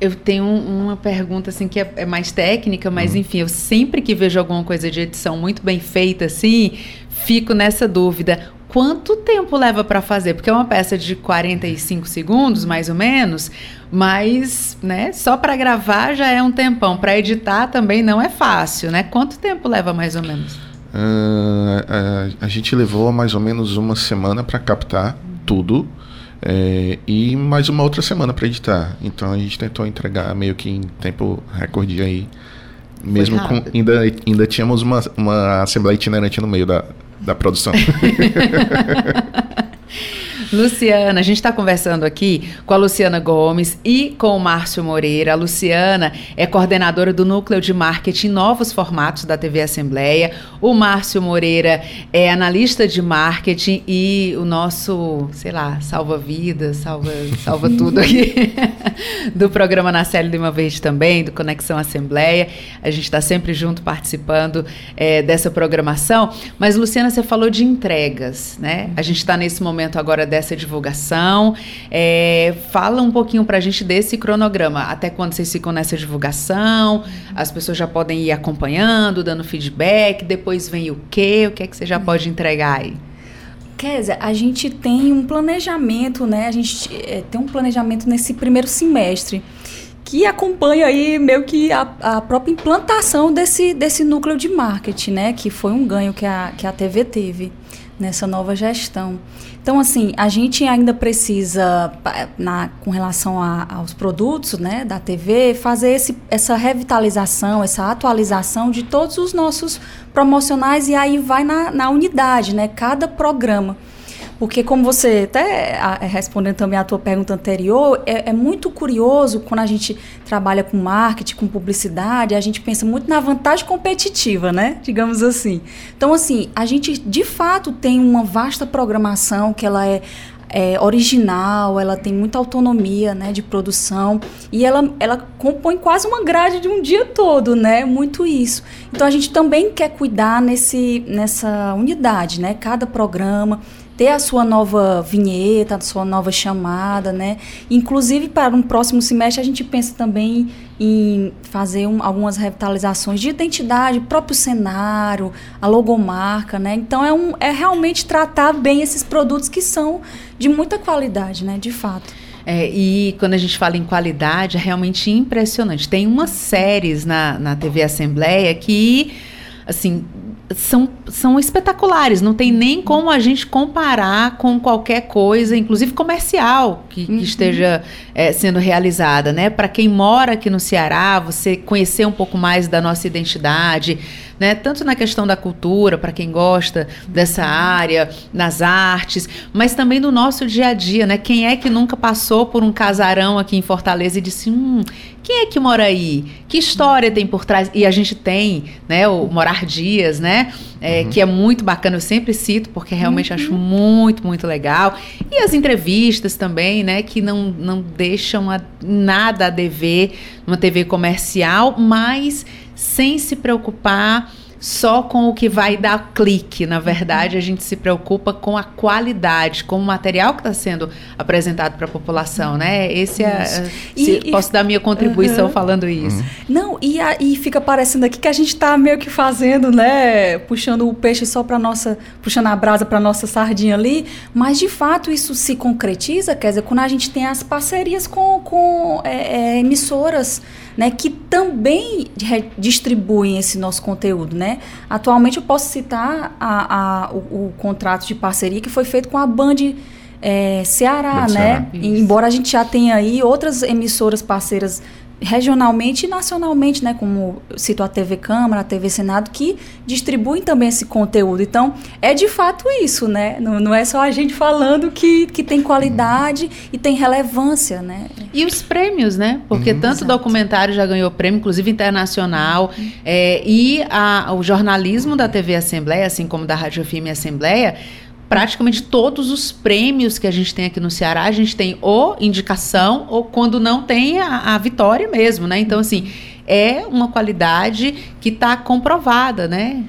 Eu tenho uma pergunta assim que é, é mais técnica, mas uhum. enfim, eu sempre que vejo alguma coisa de edição muito bem feita assim, fico nessa dúvida. Quanto tempo leva para fazer? Porque é uma peça de 45 segundos, mais ou menos, mas, né, só para gravar já é um tempão, para editar também não é fácil, né? Quanto tempo leva mais ou menos? Uh, a, a, gente levou mais ou menos uma semana para captar tudo é, e mais uma outra semana para editar. Então a gente tentou entregar meio que em tempo recorde aí. Mesmo com. Ainda, ainda tínhamos uma, uma assembleia itinerante no meio da, da produção. Luciana, a gente está conversando aqui com a Luciana Gomes e com o Márcio Moreira. A Luciana é coordenadora do Núcleo de Marketing Novos Formatos da TV Assembleia. O Márcio Moreira é analista de marketing e o nosso, sei lá, salva vidas, salva, salva tudo aqui do programa Na Série de uma vez também, do Conexão Assembleia. A gente está sempre junto participando é, dessa programação. Mas, Luciana, você falou de entregas, né? A gente está nesse momento agora dessa dessa divulgação. É, fala um pouquinho para a gente desse cronograma. Até quando vocês ficam nessa divulgação? As pessoas já podem ir acompanhando, dando feedback. Depois vem o quê? O que é que você já pode entregar aí? Kézia, a gente tem um planejamento, né? A gente é, tem um planejamento nesse primeiro semestre que acompanha aí meio que a, a, própria implantação desse, desse núcleo de marketing, né? Que foi um ganho que a, que a TV teve nessa nova gestão. Então, assim, a gente ainda precisa, na, com relação a, aos produtos né, da TV, fazer esse, essa revitalização, essa atualização de todos os nossos promocionais e aí vai na, na unidade, né? Cada programa. Porque, como você até é, respondendo também a tua pergunta anterior, é, é, muito curioso quando a gente trabalha com marketing, com publicidade, a gente pensa muito na vantagem competitiva, né? Digamos assim. Então, assim, a gente de fato tem uma vasta programação que ela é é, original, ela tem muita autonomia né, de produção e ela, ela compõe quase uma grade de um dia todo, né? Muito isso. Então a gente também quer cuidar nesse, nessa unidade, né? Cada programa ter a sua nova vinheta, a sua nova chamada, né? Inclusive, para um próximo semestre, a gente pensa também em fazer um, algumas revitalizações de identidade, próprio cenário, a logomarca, né? Então, é, um, é realmente tratar bem esses produtos que são de muita qualidade, né? De fato. É, e quando a gente fala em qualidade, é realmente impressionante. Tem umas séries na, na TV Assembleia que, assim, são, são espetaculares, não tem nem como a gente comparar com qualquer coisa, inclusive comercial, que, uhum. que esteja é, sendo realizada, né? Para quem mora aqui no Ceará, você conhecer um pouco mais da nossa identidade, né? Tanto na questão da cultura, para quem gosta dessa área, nas artes, mas também no nosso dia a dia, né? Quem é que nunca passou por um casarão aqui em Fortaleza e disse, hum, quem é que mora aí? Que história tem por trás? E a gente tem, né, o Morar Dias, né? É, uhum. Que é muito bacana, eu sempre cito, porque realmente uhum. acho muito, muito legal. E as entrevistas também, né? Que não, não deixam a, nada a dever numa TV comercial, mas sem se preocupar só com o que vai dar clique. Na verdade, a gente se preocupa com a qualidade, com o material que está sendo apresentado para a população, né? Esse é. E, posso dar minha contribuição uhum. falando isso. Uhum. Não, e, a, e fica parecendo aqui que a gente está meio que fazendo, né? Puxando o peixe só para nossa. puxando a brasa para nossa sardinha ali. Mas de fato isso se concretiza, quer dizer, quando a gente tem as parcerias com, com é, é, emissoras né, que também distribuem esse nosso conteúdo. Né? Atualmente eu posso citar a, a, o, o, contrato de parceria que foi feito com a Band é, Ceará, né? Embora a gente já tenha aí outras emissoras parceiras regionalmente e nacionalmente, né, como cito a TV Câmara, a TV Senado, que distribuem também esse conteúdo. Então, é de fato isso, né? Não, não é só a gente falando que, que tem qualidade e tem relevância, né? E os prêmios, né? Porque uhum. tanto Exato. documentário já ganhou prêmio, inclusive internacional, uhum. é, e a, o jornalismo da TV Assembleia, assim como da Rádio FM Assembleia, praticamente todos os prêmios que a gente tem aqui no Ceará, a gente tem ou indicação ou quando não tem a, a vitória mesmo, né? Então, assim, é uma qualidade que está comprovada, né?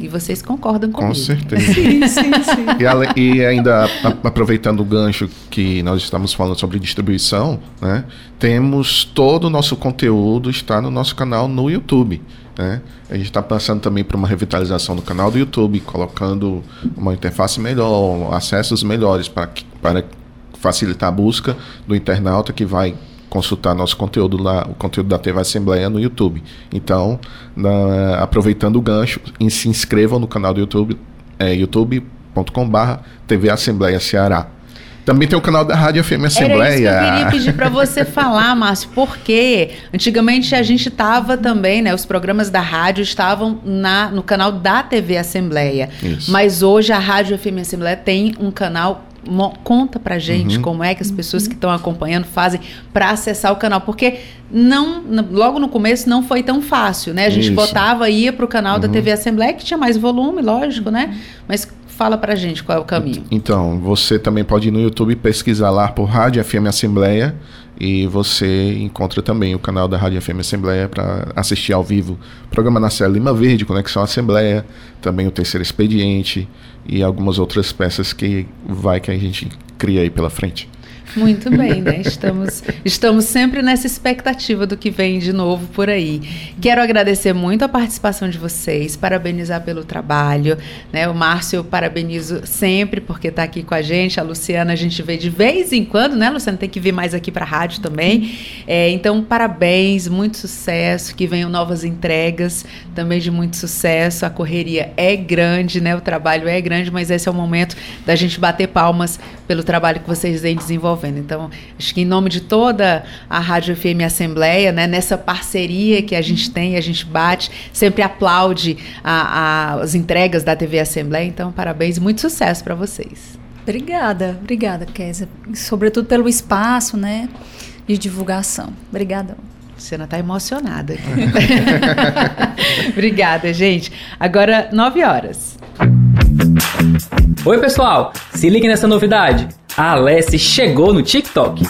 E vocês concordam comigo. Com certeza. sim, sim, sim. E, e ainda aproveitando o gancho que nós estamos falando sobre distribuição, né? Temos todo o nosso conteúdo está no nosso canal no YouTube. Né? A gente está passando também por uma revitalização do canal do YouTube, colocando uma interface melhor, acessos melhores para, para facilitar a busca do internauta que vai consultar nosso conteúdo lá, o conteúdo da TV Assembleia no YouTube. Então, na, aproveitando o gancho, se inscrevam no canal do YouTube, é youtube.com/barra TV Assembleia Ceará. Também tem o canal da Rádio FM Assembleia. Era isso que eu queria pedir para você falar, Márcio, porque antigamente a gente estava também, né? Os programas da rádio estavam na, no canal da TV Assembleia. Isso. Mas hoje a Rádio FM Assembleia tem um canal conta pra gente uhum. como é que as pessoas uhum. que estão acompanhando fazem para acessar o canal, porque não logo no começo não foi tão fácil, né? A gente Isso. botava ia pro canal uhum. da TV Assembleia que tinha mais volume, lógico, né? Mas Fala pra gente qual é o caminho. Então, você também pode ir no YouTube pesquisar lá por Rádio FM Assembleia e você encontra também o canal da Rádio FM Assembleia para assistir ao vivo programa na Célia Lima Verde, Conexão Assembleia, também o Terceiro Expediente e algumas outras peças que vai que a gente cria aí pela frente. Muito bem, né? Estamos, estamos sempre nessa expectativa do que vem de novo por aí. Quero agradecer muito a participação de vocês, parabenizar pelo trabalho. Né? O Márcio eu parabenizo sempre porque está aqui com a gente. A Luciana a gente vê de vez em quando, né, Luciana? Tem que vir mais aqui para a rádio também. É, então, parabéns, muito sucesso. Que venham novas entregas também de muito sucesso. A correria é grande, né? O trabalho é grande, mas esse é o momento da gente bater palmas pelo trabalho que vocês vêm desenvolvendo. Então, acho que em nome de toda a Rádio FM Assembleia, né, nessa parceria que a gente tem, a gente bate, sempre aplaude a, a, as entregas da TV Assembleia. Então, parabéns e muito sucesso para vocês. Obrigada, obrigada, Kézia. Sobretudo pelo espaço, né, de divulgação. Obrigada. Luciana está emocionada. Obrigada, gente. Agora, 9 horas. Oi, pessoal. Se ligue nessa novidade a Alessi chegou no TikTok.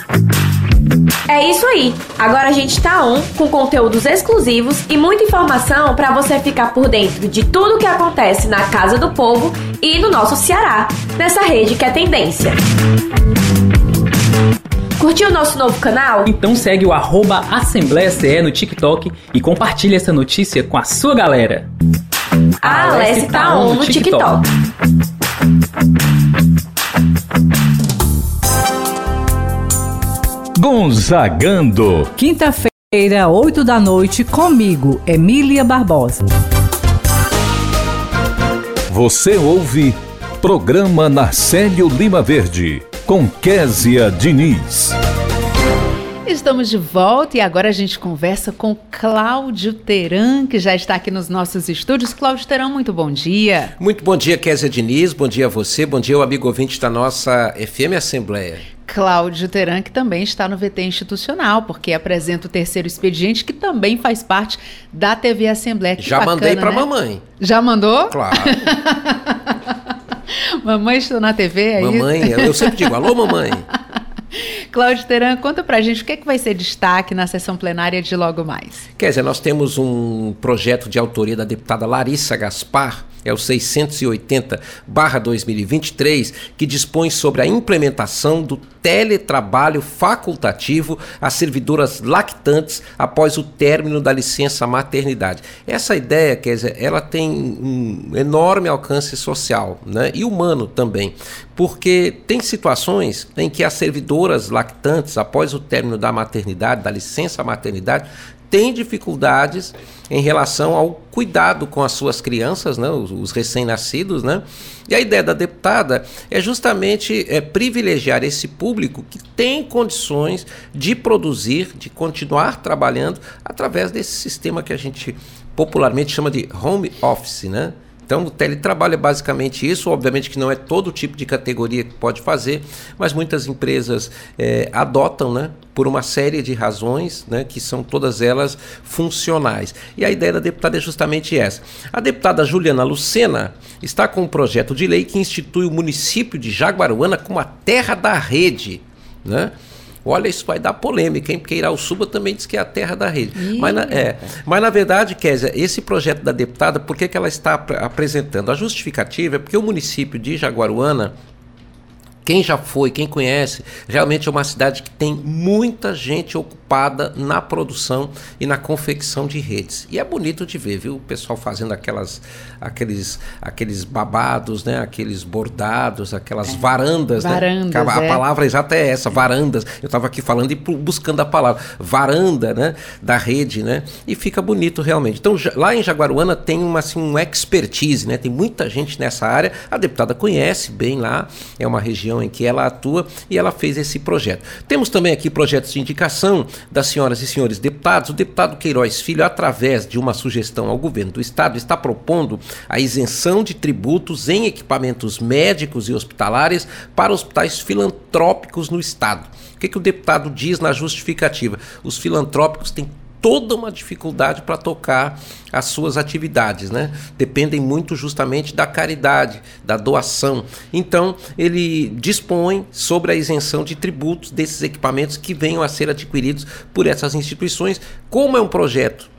É isso aí. Agora a gente tá on com conteúdos exclusivos e muita informação para você ficar por dentro de tudo que acontece na Casa do Povo e no nosso Ceará, nessa rede que é tendência. Curtiu o nosso novo canal? Então segue o arroba Assembleia CE no TikTok e compartilha essa notícia com a sua galera. A Alessi tá, tá on no TikTok. Gonzagando. Quinta-feira, 8 da noite, comigo, Emília Barbosa. Você ouve Programa Narcélio Lima Verde, com Késia Diniz. Estamos de volta e agora a gente conversa com Cláudio Teran, que já está aqui nos nossos estúdios. Cláudio Teran, muito bom dia. Muito bom dia, Késia Diniz. Bom dia a você. Bom dia, o amigo ouvinte da nossa FM Assembleia. Cláudio Teran, que também está no VT institucional, porque apresenta o terceiro expediente, que também faz parte da TV Assembleia. Que Já bacana, mandei para né? mamãe. Já mandou? Claro. mamãe estou na TV aí. Mamãe, eu sempre digo, alô mamãe. Cláudio Teran, conta pra gente o que, é que vai ser destaque na sessão plenária de logo mais. Quer dizer, nós temos um projeto de autoria da deputada Larissa Gaspar, é o 680-2023, que dispõe sobre a implementação do teletrabalho facultativo às servidoras lactantes após o término da licença maternidade. Essa ideia, quer dizer, ela tem um enorme alcance social né, e humano também, porque tem situações em que as servidoras lactantes, após o término da maternidade, da licença maternidade, têm dificuldades em relação ao cuidado com as suas crianças, né, os, os recém-nascidos, né? E a ideia da deputada é justamente é, privilegiar esse público que tem condições de produzir, de continuar trabalhando através desse sistema que a gente popularmente chama de home office, né? Então, o teletrabalho é basicamente isso. Obviamente que não é todo tipo de categoria que pode fazer, mas muitas empresas é, adotam, né? Por uma série de razões, né? Que são todas elas funcionais. E a ideia da deputada é justamente essa. A deputada Juliana Lucena está com um projeto de lei que institui o município de Jaguaruana como a terra da rede, né? Olha, isso vai dar polêmica, hein? Porque Irauçuba também diz que é a terra da rede. Mas na, é, mas na verdade, Kézia, esse projeto da deputada, por que, que ela está ap apresentando? A justificativa é porque o município de Jaguaruana quem já foi, quem conhece, realmente é uma cidade que tem muita gente ocupada na produção e na confecção de redes. E é bonito de ver, viu? O pessoal fazendo aquelas, aqueles, aqueles babados, né? Aqueles bordados, aquelas é. varandas. Varandas. Né? A, é. palavra exata é essa, varandas. Eu estava aqui falando e buscando a palavra. Varanda, né? Da rede, né? E fica bonito realmente. Então, lá em Jaguaruana tem uma, assim, um expertise, né? Tem muita gente nessa área. A deputada conhece bem lá. É uma região em que ela atua e ela fez esse projeto. Temos também aqui projetos de indicação das senhoras e senhores deputados. O deputado Queiroz Filho, através de uma sugestão ao governo do estado, está propondo a isenção de tributos em equipamentos médicos e hospitalares para hospitais filantrópicos no estado. O que, que o deputado diz na justificativa? Os filantrópicos têm toda uma dificuldade para tocar as suas atividades, né? Dependem muito justamente da caridade, da doação. Então, ele dispõe sobre a isenção de tributos desses equipamentos que venham a ser adquiridos por essas instituições. Como é um projeto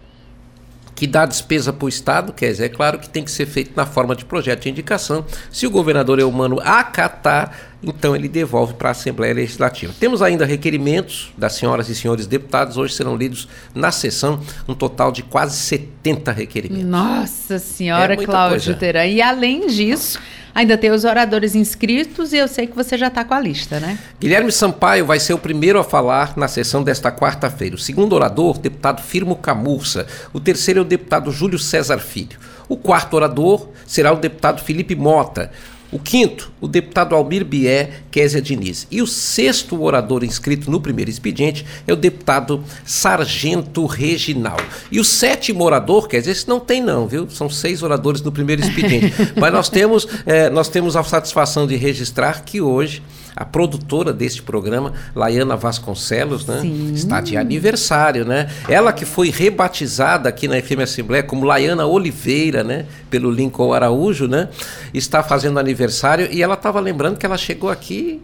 que dá despesa para o Estado, quer dizer, é claro que tem que ser feito na forma de projeto de indicação. Se o governador é humano acatar, então ele devolve para a Assembleia Legislativa. Temos ainda requerimentos das senhoras e senhores deputados, hoje serão lidos na sessão, um total de quase 70 requerimentos. Nossa Senhora, é Cláudio Teran. E além disso, ainda tem os oradores inscritos e eu sei que você já está com a lista, né? Guilherme Sampaio vai ser o primeiro a falar na sessão desta quarta-feira. O segundo orador, deputado Firmo Camurça. O terceiro é o deputado Júlio César Filho. O quarto orador será o deputado Felipe Mota. O quinto, o deputado Almir Bié Kézia Diniz. E o sexto orador inscrito no primeiro expediente é o deputado Sargento Reginal. E o sétimo orador, quer dizer, esse não tem não, viu? São seis oradores no primeiro expediente. Mas nós temos, é, nós temos a satisfação de registrar que hoje a produtora deste programa, Laiana Vasconcelos, né? Sim. Está de aniversário, né? Ela que foi rebatizada aqui na FM Assembleia como Laiana Oliveira, né? Pelo Lincoln Araújo, né? Está fazendo aniversário e ela estava lembrando que ela chegou aqui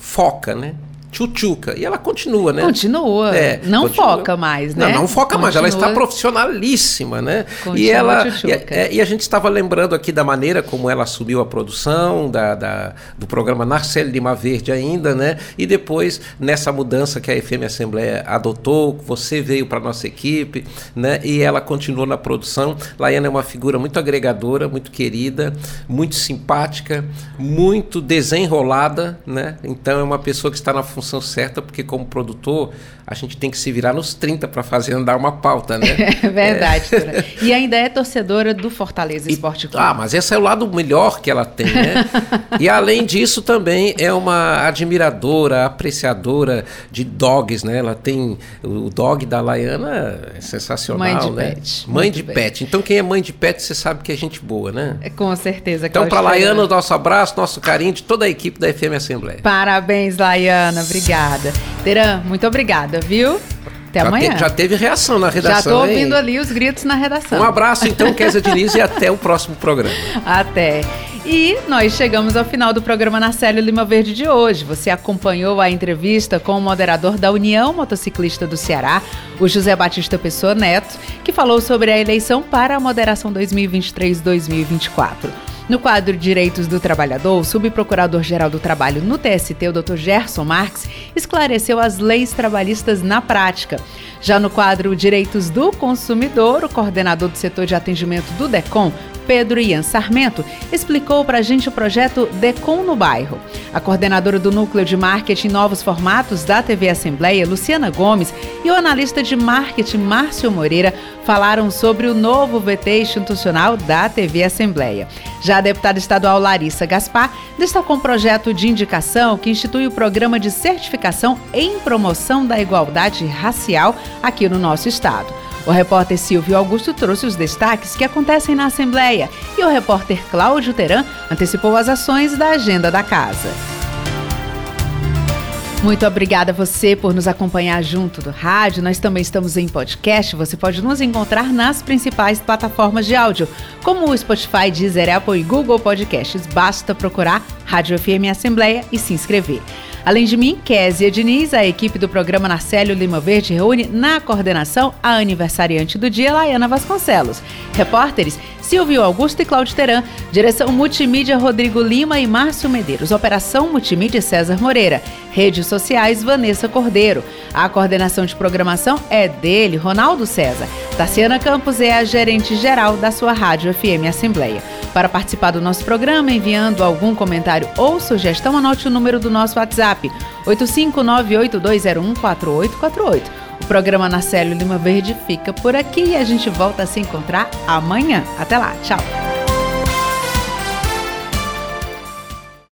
foca, né? Tchutchuca. E ela continua, né? Continua. É, não continua. foca mais, né? Não, não foca continua. mais. Ela está profissionalíssima, né? Continua e ela e, é, e, a gente estava lembrando aqui da maneira como ela assumiu a produção da, da, do programa Narcélio Lima Verde ainda, né? E depois, nessa mudança que a FM Assembleia adotou, você veio para nossa equipe, né? E ela continuou na produção. Laiana é uma figura muito agregadora, muito querida, muito simpática, muito desenrolada, né? Então é uma pessoa que está na função função certa, porque como produtor, a gente tem que se virar nos 30 para fazer andar uma pauta, né? É verdade. É. E ainda é torcedora do Fortaleza Esporte Clube. Ah, mas esse é o lado melhor que ela tem, né? e além disso também é uma admiradora, apreciadora de dogs, né? Ela tem o dog da Laiana é sensacional, mãe de né? Pet. Mãe de pet. pet. Então quem é mãe de pet, você sabe que é gente boa, né? É, com certeza. Então para Laiana, o nosso abraço, nosso carinho de toda a equipe da FM Assembleia. Parabéns, Laiana. Obrigada. Teran, muito obrigada, viu? Até já amanhã. Te, já teve reação na redação. Já estou ouvindo hein? ali os gritos na redação. Um abraço, então, Kézia Diniz, e até o próximo programa. Até. E nós chegamos ao final do programa Narcélio Lima Verde de hoje. Você acompanhou a entrevista com o moderador da União Motociclista do Ceará, o José Batista Pessoa Neto, que falou sobre a eleição para a moderação 2023-2024. No quadro Direitos do Trabalhador, o subprocurador-geral do Trabalho no TST, o Dr. Gerson Marques, esclareceu as leis trabalhistas na prática. Já no quadro Direitos do Consumidor, o coordenador do setor de atendimento do DECOM, Pedro Ian Sarmento, explicou para a gente o projeto Decom no Bairro. A coordenadora do Núcleo de Marketing Novos Formatos da TV Assembleia, Luciana Gomes, e o analista de marketing, Márcio Moreira, falaram sobre o novo VT institucional da TV Assembleia. Já a deputada estadual Larissa Gaspar destacou um projeto de indicação que institui o programa de certificação em promoção da igualdade racial aqui no nosso estado. O repórter Silvio Augusto trouxe os destaques que acontecem na Assembleia e o repórter Cláudio Teran antecipou as ações da agenda da casa. Muito obrigada a você por nos acompanhar junto do rádio. Nós também estamos em podcast. Você pode nos encontrar nas principais plataformas de áudio, como o Spotify, Deezer, Apple e Google Podcasts. Basta procurar Rádio FM Assembleia e se inscrever. Além de mim, Késia Diniz, a equipe do programa Narcélio Lima Verde reúne na coordenação a aniversariante do dia, Laiana Vasconcelos. Repórteres Silvio Augusto e Cláudio Teran. Direção Multimídia Rodrigo Lima e Márcio Medeiros. Operação Multimídia César Moreira. Redes sociais Vanessa Cordeiro. A coordenação de programação é dele, Ronaldo César. Tassiana Campos é a gerente geral da sua Rádio FM Assembleia. Para participar do nosso programa, enviando algum comentário ou sugestão, anote o número do nosso WhatsApp: 85982014848. O programa Narcélio Lima Verde fica por aqui e a gente volta a se encontrar amanhã. Até lá, tchau!